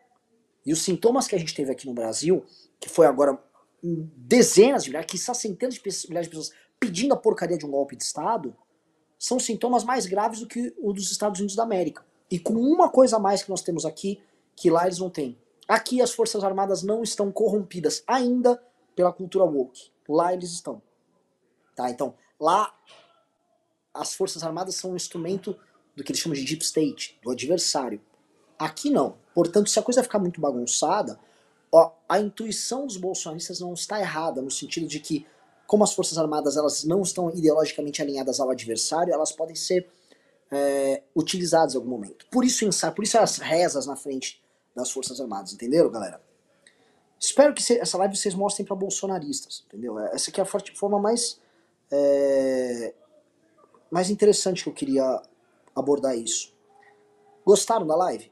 E os sintomas que a gente teve aqui no Brasil, que foi agora dezenas de milhares, está centenas de milhares de pessoas pedindo a porcaria de um golpe de Estado, são sintomas mais graves do que o dos Estados Unidos da América. E com uma coisa a mais que nós temos aqui, que lá eles não têm. Aqui as Forças Armadas não estão corrompidas ainda pela cultura woke. Lá eles estão. Tá? Então, lá as Forças Armadas são um instrumento do que eles chamam de deep state, do adversário. Aqui não. Portanto, se a coisa ficar muito bagunçada, ó, a intuição dos bolsonaristas não está errada, no sentido de que como as Forças Armadas elas não estão ideologicamente alinhadas ao adversário, elas podem ser é, utilizadas em algum momento. Por isso ensaio, por isso as rezas na frente das Forças Armadas, entenderam, galera? Espero que essa live vocês mostrem para bolsonaristas, entendeu? Essa aqui é a forma mais é, mais interessante que eu queria abordar isso. Gostaram da live?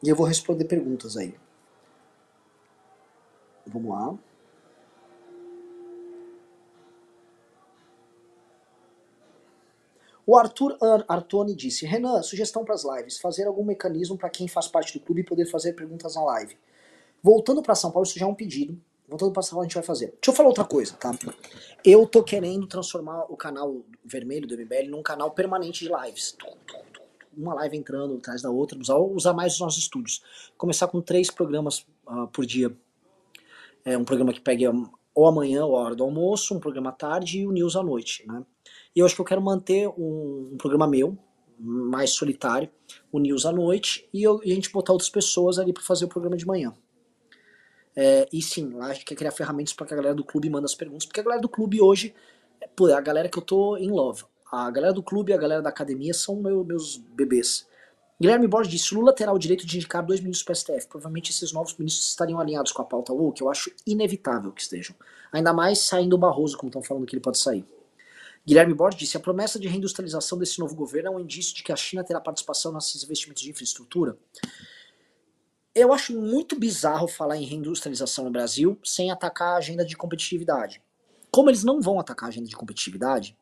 E eu vou responder perguntas aí. Vamos lá. O Arthur Ar- Artoni disse: Renan, sugestão para as lives: fazer algum mecanismo para quem faz parte do clube poder fazer perguntas na live. Voltando para São Paulo, isso já é um pedido. Voltando para São Paulo, a gente vai fazer. Deixa eu falar outra coisa, tá? Eu tô querendo transformar o canal vermelho do MBL num canal permanente de lives. Uma live entrando atrás da outra, usar, mais os nossos estúdios. Começar com três programas ah, por dia. É um programa que pegue ou amanhã, ou a hora do almoço, um programa à tarde e o news à noite, né? E eu acho que eu quero manter um, um programa meu, mais solitário, o news à noite, e, eu- e a gente botar outras pessoas ali para fazer o programa de manhã. É, e sim, lá a gente quer criar ferramentas para que a galera do clube manda as perguntas, porque a galera do clube hoje, é, pô, é a galera que eu tô em love. A galera do clube e a galera da academia são meu- meus bebês. Guilherme Borges disse: Lula terá o direito de indicar dois ministros para o STF. Provavelmente esses novos ministros estariam alinhados com a pauta woke. Eu acho inevitável que estejam. Ainda mais saindo o Barroso, como estão falando que ele pode sair. Guilherme Borges disse: a promessa de reindustrialização desse novo governo é um indício de que a China terá participação nesses investimentos de infraestrutura. Eu acho muito bizarro falar em reindustrialização no Brasil sem atacar a agenda de competitividade. Como eles não vão atacar a agenda de competitividade,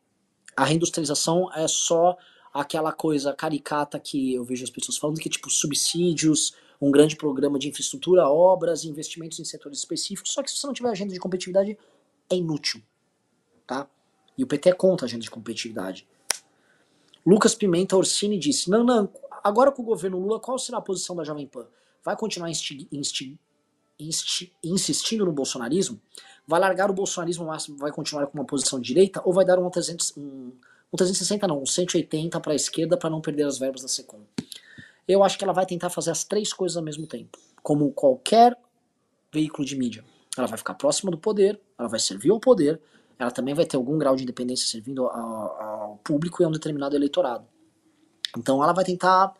a reindustrialização é só aquela coisa caricata que eu vejo as pessoas falando que é tipo subsídios, um grande programa de infraestrutura, obras, investimentos em setores específicos. Só que se você não tiver agenda de competitividade, é inútil, tá? E o PT é contra a agenda de competitividade. Lucas Pimenta Orsini disse: Não, não, agora com o governo Lula, qual será a posição da Jovem Pan? Vai continuar insti- insti- insti- insistindo no bolsonarismo? Vai largar o bolsonarismo, mas vai continuar com uma posição de direita? Ou vai dar um 300, um, um 360, não, um 180 para a esquerda para não perder as verbas da Secom? Eu acho que ela vai tentar fazer as três coisas ao mesmo tempo, como qualquer veículo de mídia. Ela vai ficar próxima do poder, ela vai servir ao poder, ela também vai ter algum grau de independência servindo ao, ao público e a um determinado eleitorado. Então ela vai tentar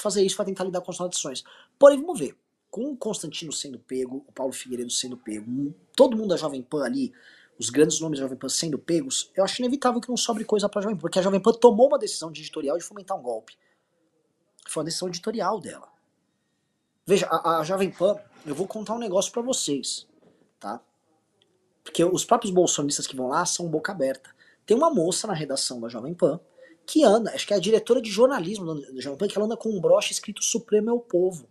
fazer isso, vai tentar lidar com as contradições. Porém, vamos ver. Com o Constantino sendo pego, o Paulo Figueiredo sendo pego, todo mundo da Jovem Pan ali, os grandes nomes da Jovem Pan sendo pegos, eu acho inevitável que não sobre coisa pra Jovem Pan, porque a Jovem Pan tomou uma decisão de editorial de fomentar um golpe. Foi uma decisão editorial dela. Veja, a, a Jovem Pan, eu vou contar um negócio pra vocês, tá? Porque os próprios bolsonistas que vão lá são boca aberta. Tem uma moça na redação da Jovem Pan que anda, acho que é a diretora de jornalismo da Jovem Pan, que ela anda com um broche escrito Supremo é o Povo.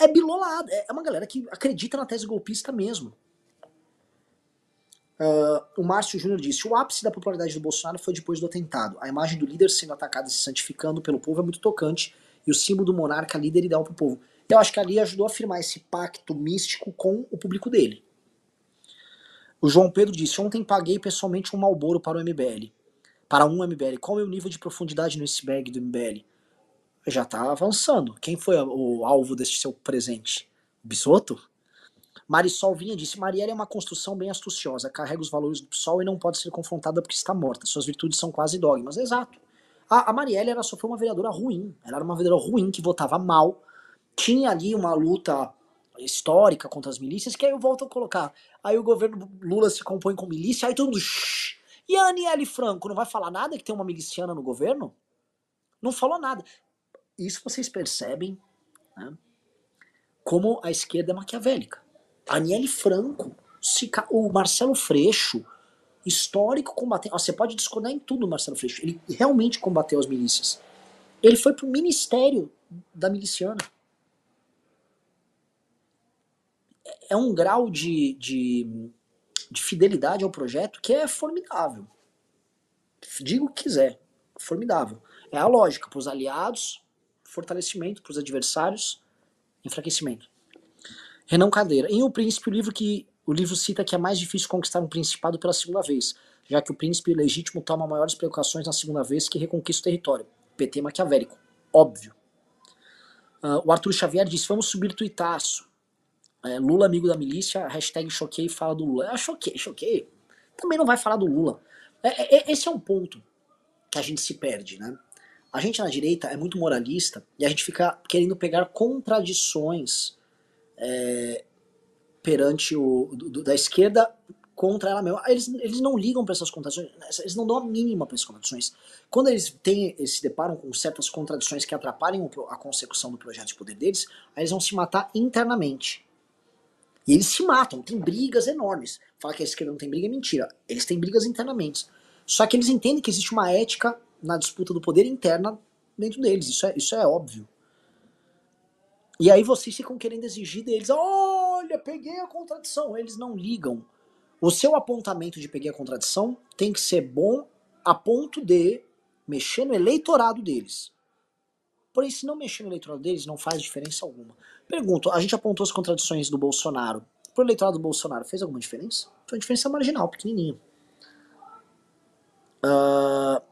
É bilolada, é uma galera que acredita na tese golpista mesmo. Ah, o Márcio Júnior disse: o ápice da popularidade do Bolsonaro foi depois do atentado. A imagem do líder sendo atacado e se santificando pelo povo é muito tocante, e o símbolo do monarca líder ideal para o povo. Eu acho que ali ajudou a firmar esse pacto místico com o público dele. O João Pedro disse: Ontem paguei pessoalmente um Malboro para o MBL. Para um MBL. Qual é o nível de profundidade no iceberg do MBL? Já tá avançando. Quem foi o alvo deste seu presente? Bisotto? Marisol Vinha disse: Marielle é uma construção bem astuciosa, carrega os valores do PSOL e não pode ser confrontada porque está morta. Suas virtudes são quase dogmas. Exato. A, a Marielle era só foi uma vereadora ruim. Ela era uma vereadora ruim que votava mal. Tinha ali uma luta histórica contra as milícias, que aí eu volto a colocar. Aí o governo Lula se compõe com milícia, aí todo mundo. "Shh". E a Aniele Franco não vai falar nada que tem uma miliciana no governo? Não falou nada. Isso vocês percebem né, como a esquerda é maquiavélica. Aniele Franco, o Marcelo Freixo, histórico combatente. Você pode discordar em tudo, Marcelo Freixo. Ele realmente combateu as milícias. Ele foi pro ministério da miliciana. É um grau de, de, de fidelidade ao projeto que é formidável. Diga o que quiser. Formidável. É a lógica para os aliados, fortalecimento, para os adversários, enfraquecimento. Renan Cadeira. Em O Príncipe, o livro que o livro cita que é mais difícil conquistar um principado pela segunda vez, já que o príncipe legítimo toma maiores precauções na segunda vez que reconquista o território. PT maquiavélico. Óbvio. Ah, o Arthur Xavier disse: vamos subir tuitaço. É, Lula, amigo da milícia, hashtag choquei fala do Lula. É, choquei, choquei. Também não vai falar do Lula. É, é, esse é um ponto que a gente se perde, né? A gente na direita é muito moralista e a gente fica querendo pegar contradições é, perante o do- da esquerda contra ela mesma. Eles, eles não ligam para essas contradições, eles não dão a mínima para essas contradições. Quando eles, têm, eles se deparam com certas contradições que atrapalham a consecução do projeto de poder deles, aí eles vão se matar internamente. E eles se matam, tem brigas enormes. Falar que a esquerda não tem briga é mentira. Eles têm brigas internamente. Só que eles entendem que existe uma ética na disputa do poder interna dentro deles. Isso é, isso é óbvio. E aí vocês ficam querendo exigir deles, olha, peguei a contradição. Eles não ligam. O seu apontamento de peguei a contradição tem que ser bom a ponto de mexer no eleitorado deles. Porém, se não mexer no eleitorado deles, não faz diferença alguma. Pergunto, a gente apontou as contradições do Bolsonaro. Pro eleitorado do Bolsonaro, fez alguma diferença? Foi uma diferença marginal, pequenininha. Uh,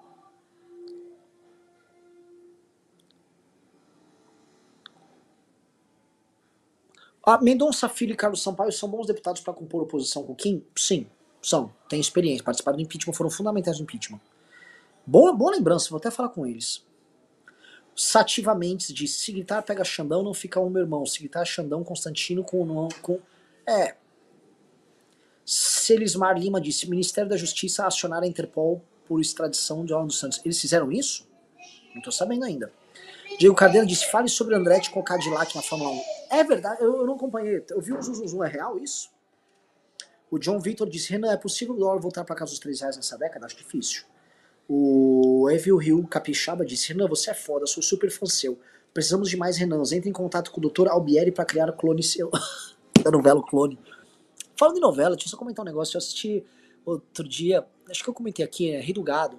A Mendonça Filho e Carlos Sampaio são bons deputados para compor oposição com Kim? Sim, são. Têm experiência. Participaram do impeachment, foram fundamentais no impeachment. Boa, boa lembrança, vou até falar com eles. Sativamente disse: se gritar pega Xandão, não fica um meu irmão. Se gritar Xandão, Constantino com. com é. Celismar Lima disse: Ministério da Justiça acionar a Interpol por extradição de Alan dos Santos. Eles fizeram isso? Não tô sabendo ainda. Diego Cardeiro disse: fale sobre Andretti com o Cadillac na Fórmula 1. É verdade, eu, eu não acompanhei. Eu vi o Zum Zum, é real isso? O John Victor disse: Renan, é possível o dólar voltar para casa dos 3 reais nessa década? Acho difícil. O Evil Hill Capixaba disse: Renan, você é foda, sou super fã seu. Precisamos de mais Renans. Entre em contato com o Dr. Albieri para criar o clone seu. da novela Clone. Falando em novela, deixa eu só comentar um negócio. Eu assisti outro dia, acho que eu comentei aqui, é Rei do Gado.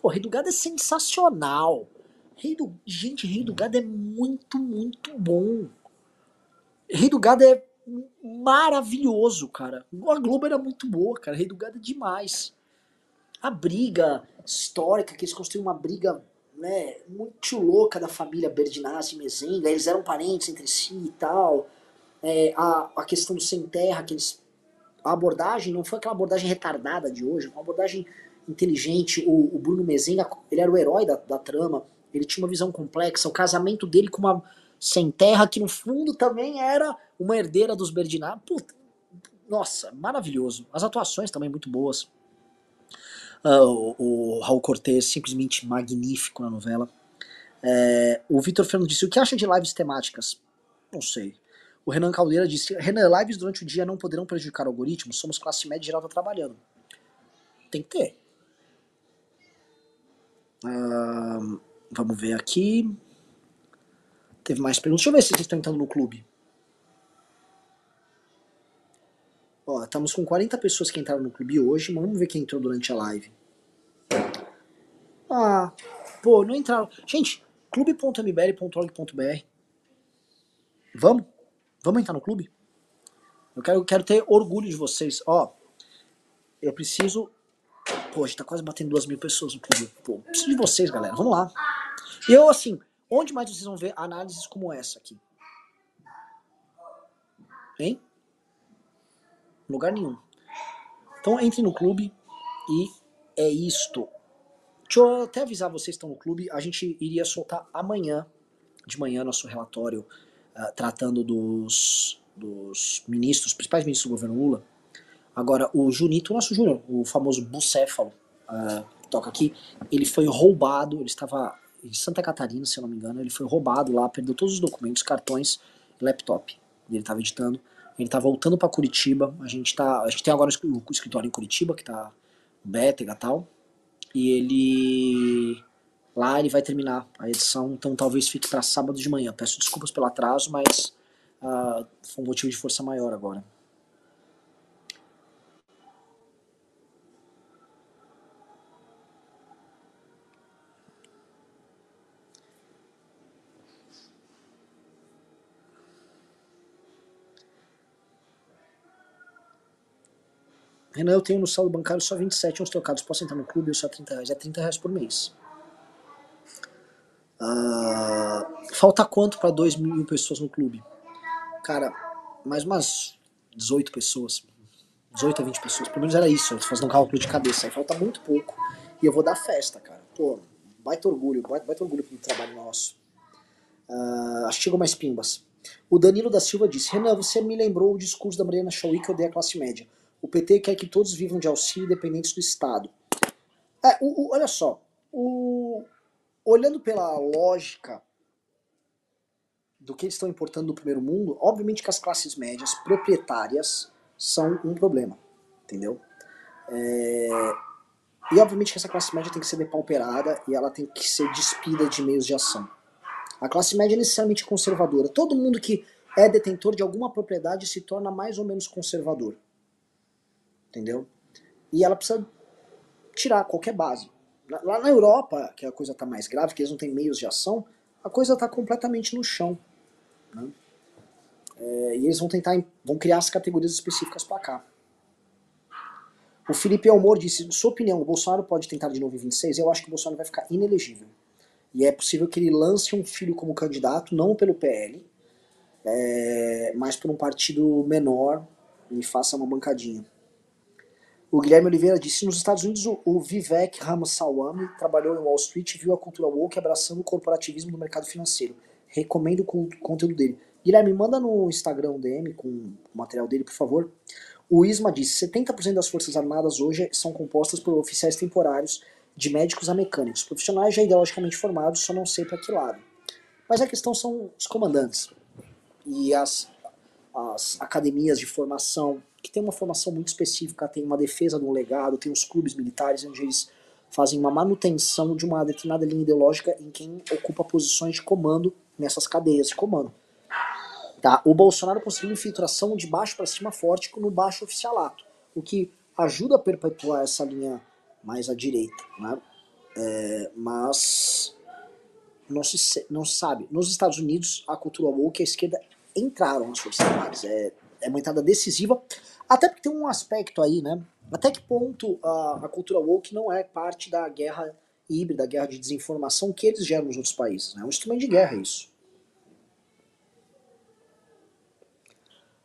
Pô, Rei do Gado é sensacional. Rei do... Gente, Rei do Gado é muito, muito bom. Rei do Gado é maravilhoso, cara. A Globo era muito boa, cara. Rei do Gado é demais. A briga histórica, que eles construíram uma briga né, muito louca da família Berdinazzi e Mezenga. Eles eram parentes entre si e tal. É, a, a questão do sem terra, que eles. A abordagem não foi aquela abordagem retardada de hoje, uma abordagem inteligente. O, o Bruno Mezenga, ele era o herói da, da trama ele tinha uma visão complexa. O casamento dele com uma sem terra, que no fundo também era uma herdeira dos Berdinazzi. Puta, nossa, maravilhoso. As atuações também muito boas. Uh, o, o, Raul Cortez, simplesmente magnífico na novela. É, o Vitor Fernando disse: O que acha de lives temáticas? Não sei. O Renan Caldeira disse: Renan, lives durante o dia não poderão prejudicar o algoritmo? Somos classe média geral tá trabalhando. Tem que ter. Uh, Vamos ver aqui. Teve mais perguntas. Deixa eu ver se vocês estão entrando no clube. Ó, estamos com 40 pessoas que entraram no clube hoje. Mas vamos ver quem entrou durante a live. Ah, pô, não entraram. Gente, clube.mbl.org.br. Vamos? Vamos entrar no clube? Eu quero, quero ter orgulho de vocês. Ó, eu preciso. Pô, a gente tá quase batendo duas mil pessoas no clube. Pô, preciso de vocês, galera. Vamos lá. Eu, assim, onde mais vocês vão ver análises como essa aqui? Hein? Lugar nenhum. Então entre no clube e é isto. Deixa eu até avisar vocês que estão no clube, a gente iria soltar amanhã, de manhã, nosso relatório uh, tratando dos, dos ministros, principais ministros do governo Lula. Agora, o Junito, o nosso Júnior, o famoso bucéfalo, uh, toca aqui, ele foi roubado, ele estava em Santa Catarina, se eu não me engano. Ele foi roubado lá, perdeu todos os documentos, cartões, laptop. Ele estava editando. Ele está voltando para Curitiba. A gente tá, a gente tem agora o escritório em Curitiba que está Bétega e tal. E ele lá ele vai terminar a edição, então talvez fique para sábado de manhã. Peço desculpas pelo atraso, mas uh, foi um motivo de força maior agora. Renan, eu tenho no saldo bancário só 27 uns trocados. Posso entrar no clube ou só 30 reais? É 30 reais por mês. Uh, falta quanto para 2 mil pessoas no clube? Cara, mais umas 18 pessoas. 18 a 20 pessoas. Pelo menos era isso. Eu tô fazendo um cálculo de cabeça. Aí falta muito pouco. E eu vou dar festa, cara. Pô, baita orgulho. Baita, baita orgulho pelo trabalho nosso. Que chegou mais pimbas. O Danilo da Silva disse: Renan, você me lembrou o discurso da Mariana Chauí que eu dei à classe média. O PT quer que todos vivam de auxílio dependentes do Estado. É, o, o, olha só, o, olhando pela lógica do que eles estão importando do primeiro mundo, obviamente que as classes médias proprietárias são um problema, entendeu? É, E obviamente que essa classe média tem que ser depauperada e ela tem que ser despida de meios de ação. A classe média é necessariamente conservadora. Todo mundo que é detentor de alguma propriedade se torna mais ou menos conservador. Entendeu? E ela precisa tirar qualquer base. Lá na Europa, que a coisa está mais grave, que eles não têm meios de ação, a coisa está completamente no chão. Né? É, e eles vão tentar, vão criar as categorias específicas para cá. O Felipe Elmor disse, sua opinião, o Bolsonaro pode tentar de novo em 26? Eu acho que o Bolsonaro vai ficar inelegível. E é possível que ele lance um filho como candidato, não pelo PL, é, mas por um partido menor e faça uma bancadinha. O Guilherme Oliveira disse: nos Estados Unidos, o Vivek Ramaswamy trabalhou em Wall Street e viu a cultura woke abraçando o corporativismo no mercado financeiro. Recomendo o conteúdo dele. Guilherme, manda no Instagram DM com o material dele, por favor. O ISMA disse: 70% das Forças Armadas hoje são compostas por oficiais temporários, de médicos a mecânicos. Profissionais já ideologicamente formados, só não sei para que lado. Mas a questão são os comandantes e as, as academias de formação que tem uma formação muito específica, tem uma defesa de um legado, tem os clubes militares onde eles fazem uma manutenção de uma determinada linha ideológica em quem ocupa posições de comando nessas cadeias de comando. Tá? O Bolsonaro conseguiu infiltração de baixo para cima forte no baixo oficialato, o que ajuda a perpetuar essa linha mais à direita. Né? É, mas não se, não se sabe. Nos Estados Unidos, a cultura woke a esquerda entraram nas Forças Armadas. É, é uma entrada decisiva. Até porque tem um aspecto aí, né? Até que ponto a, a cultura woke não é parte da guerra híbrida, guerra de desinformação que eles geram nos outros países. Né? É um instrumento de guerra isso.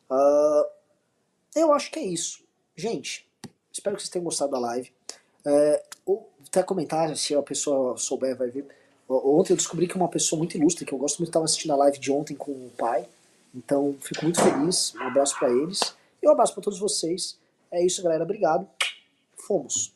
Uh, eu acho que é isso. Gente, espero que vocês tenham gostado da live. É, ou até comentar, se a pessoa souber, vai ver. Ontem eu descobri que uma pessoa muito ilustre, que eu gosto muito, estava assistindo a live de ontem com o pai. Então, fico muito feliz. Um abraço para eles. E um abraço para todos vocês. É isso, galera. Obrigado. Fomos.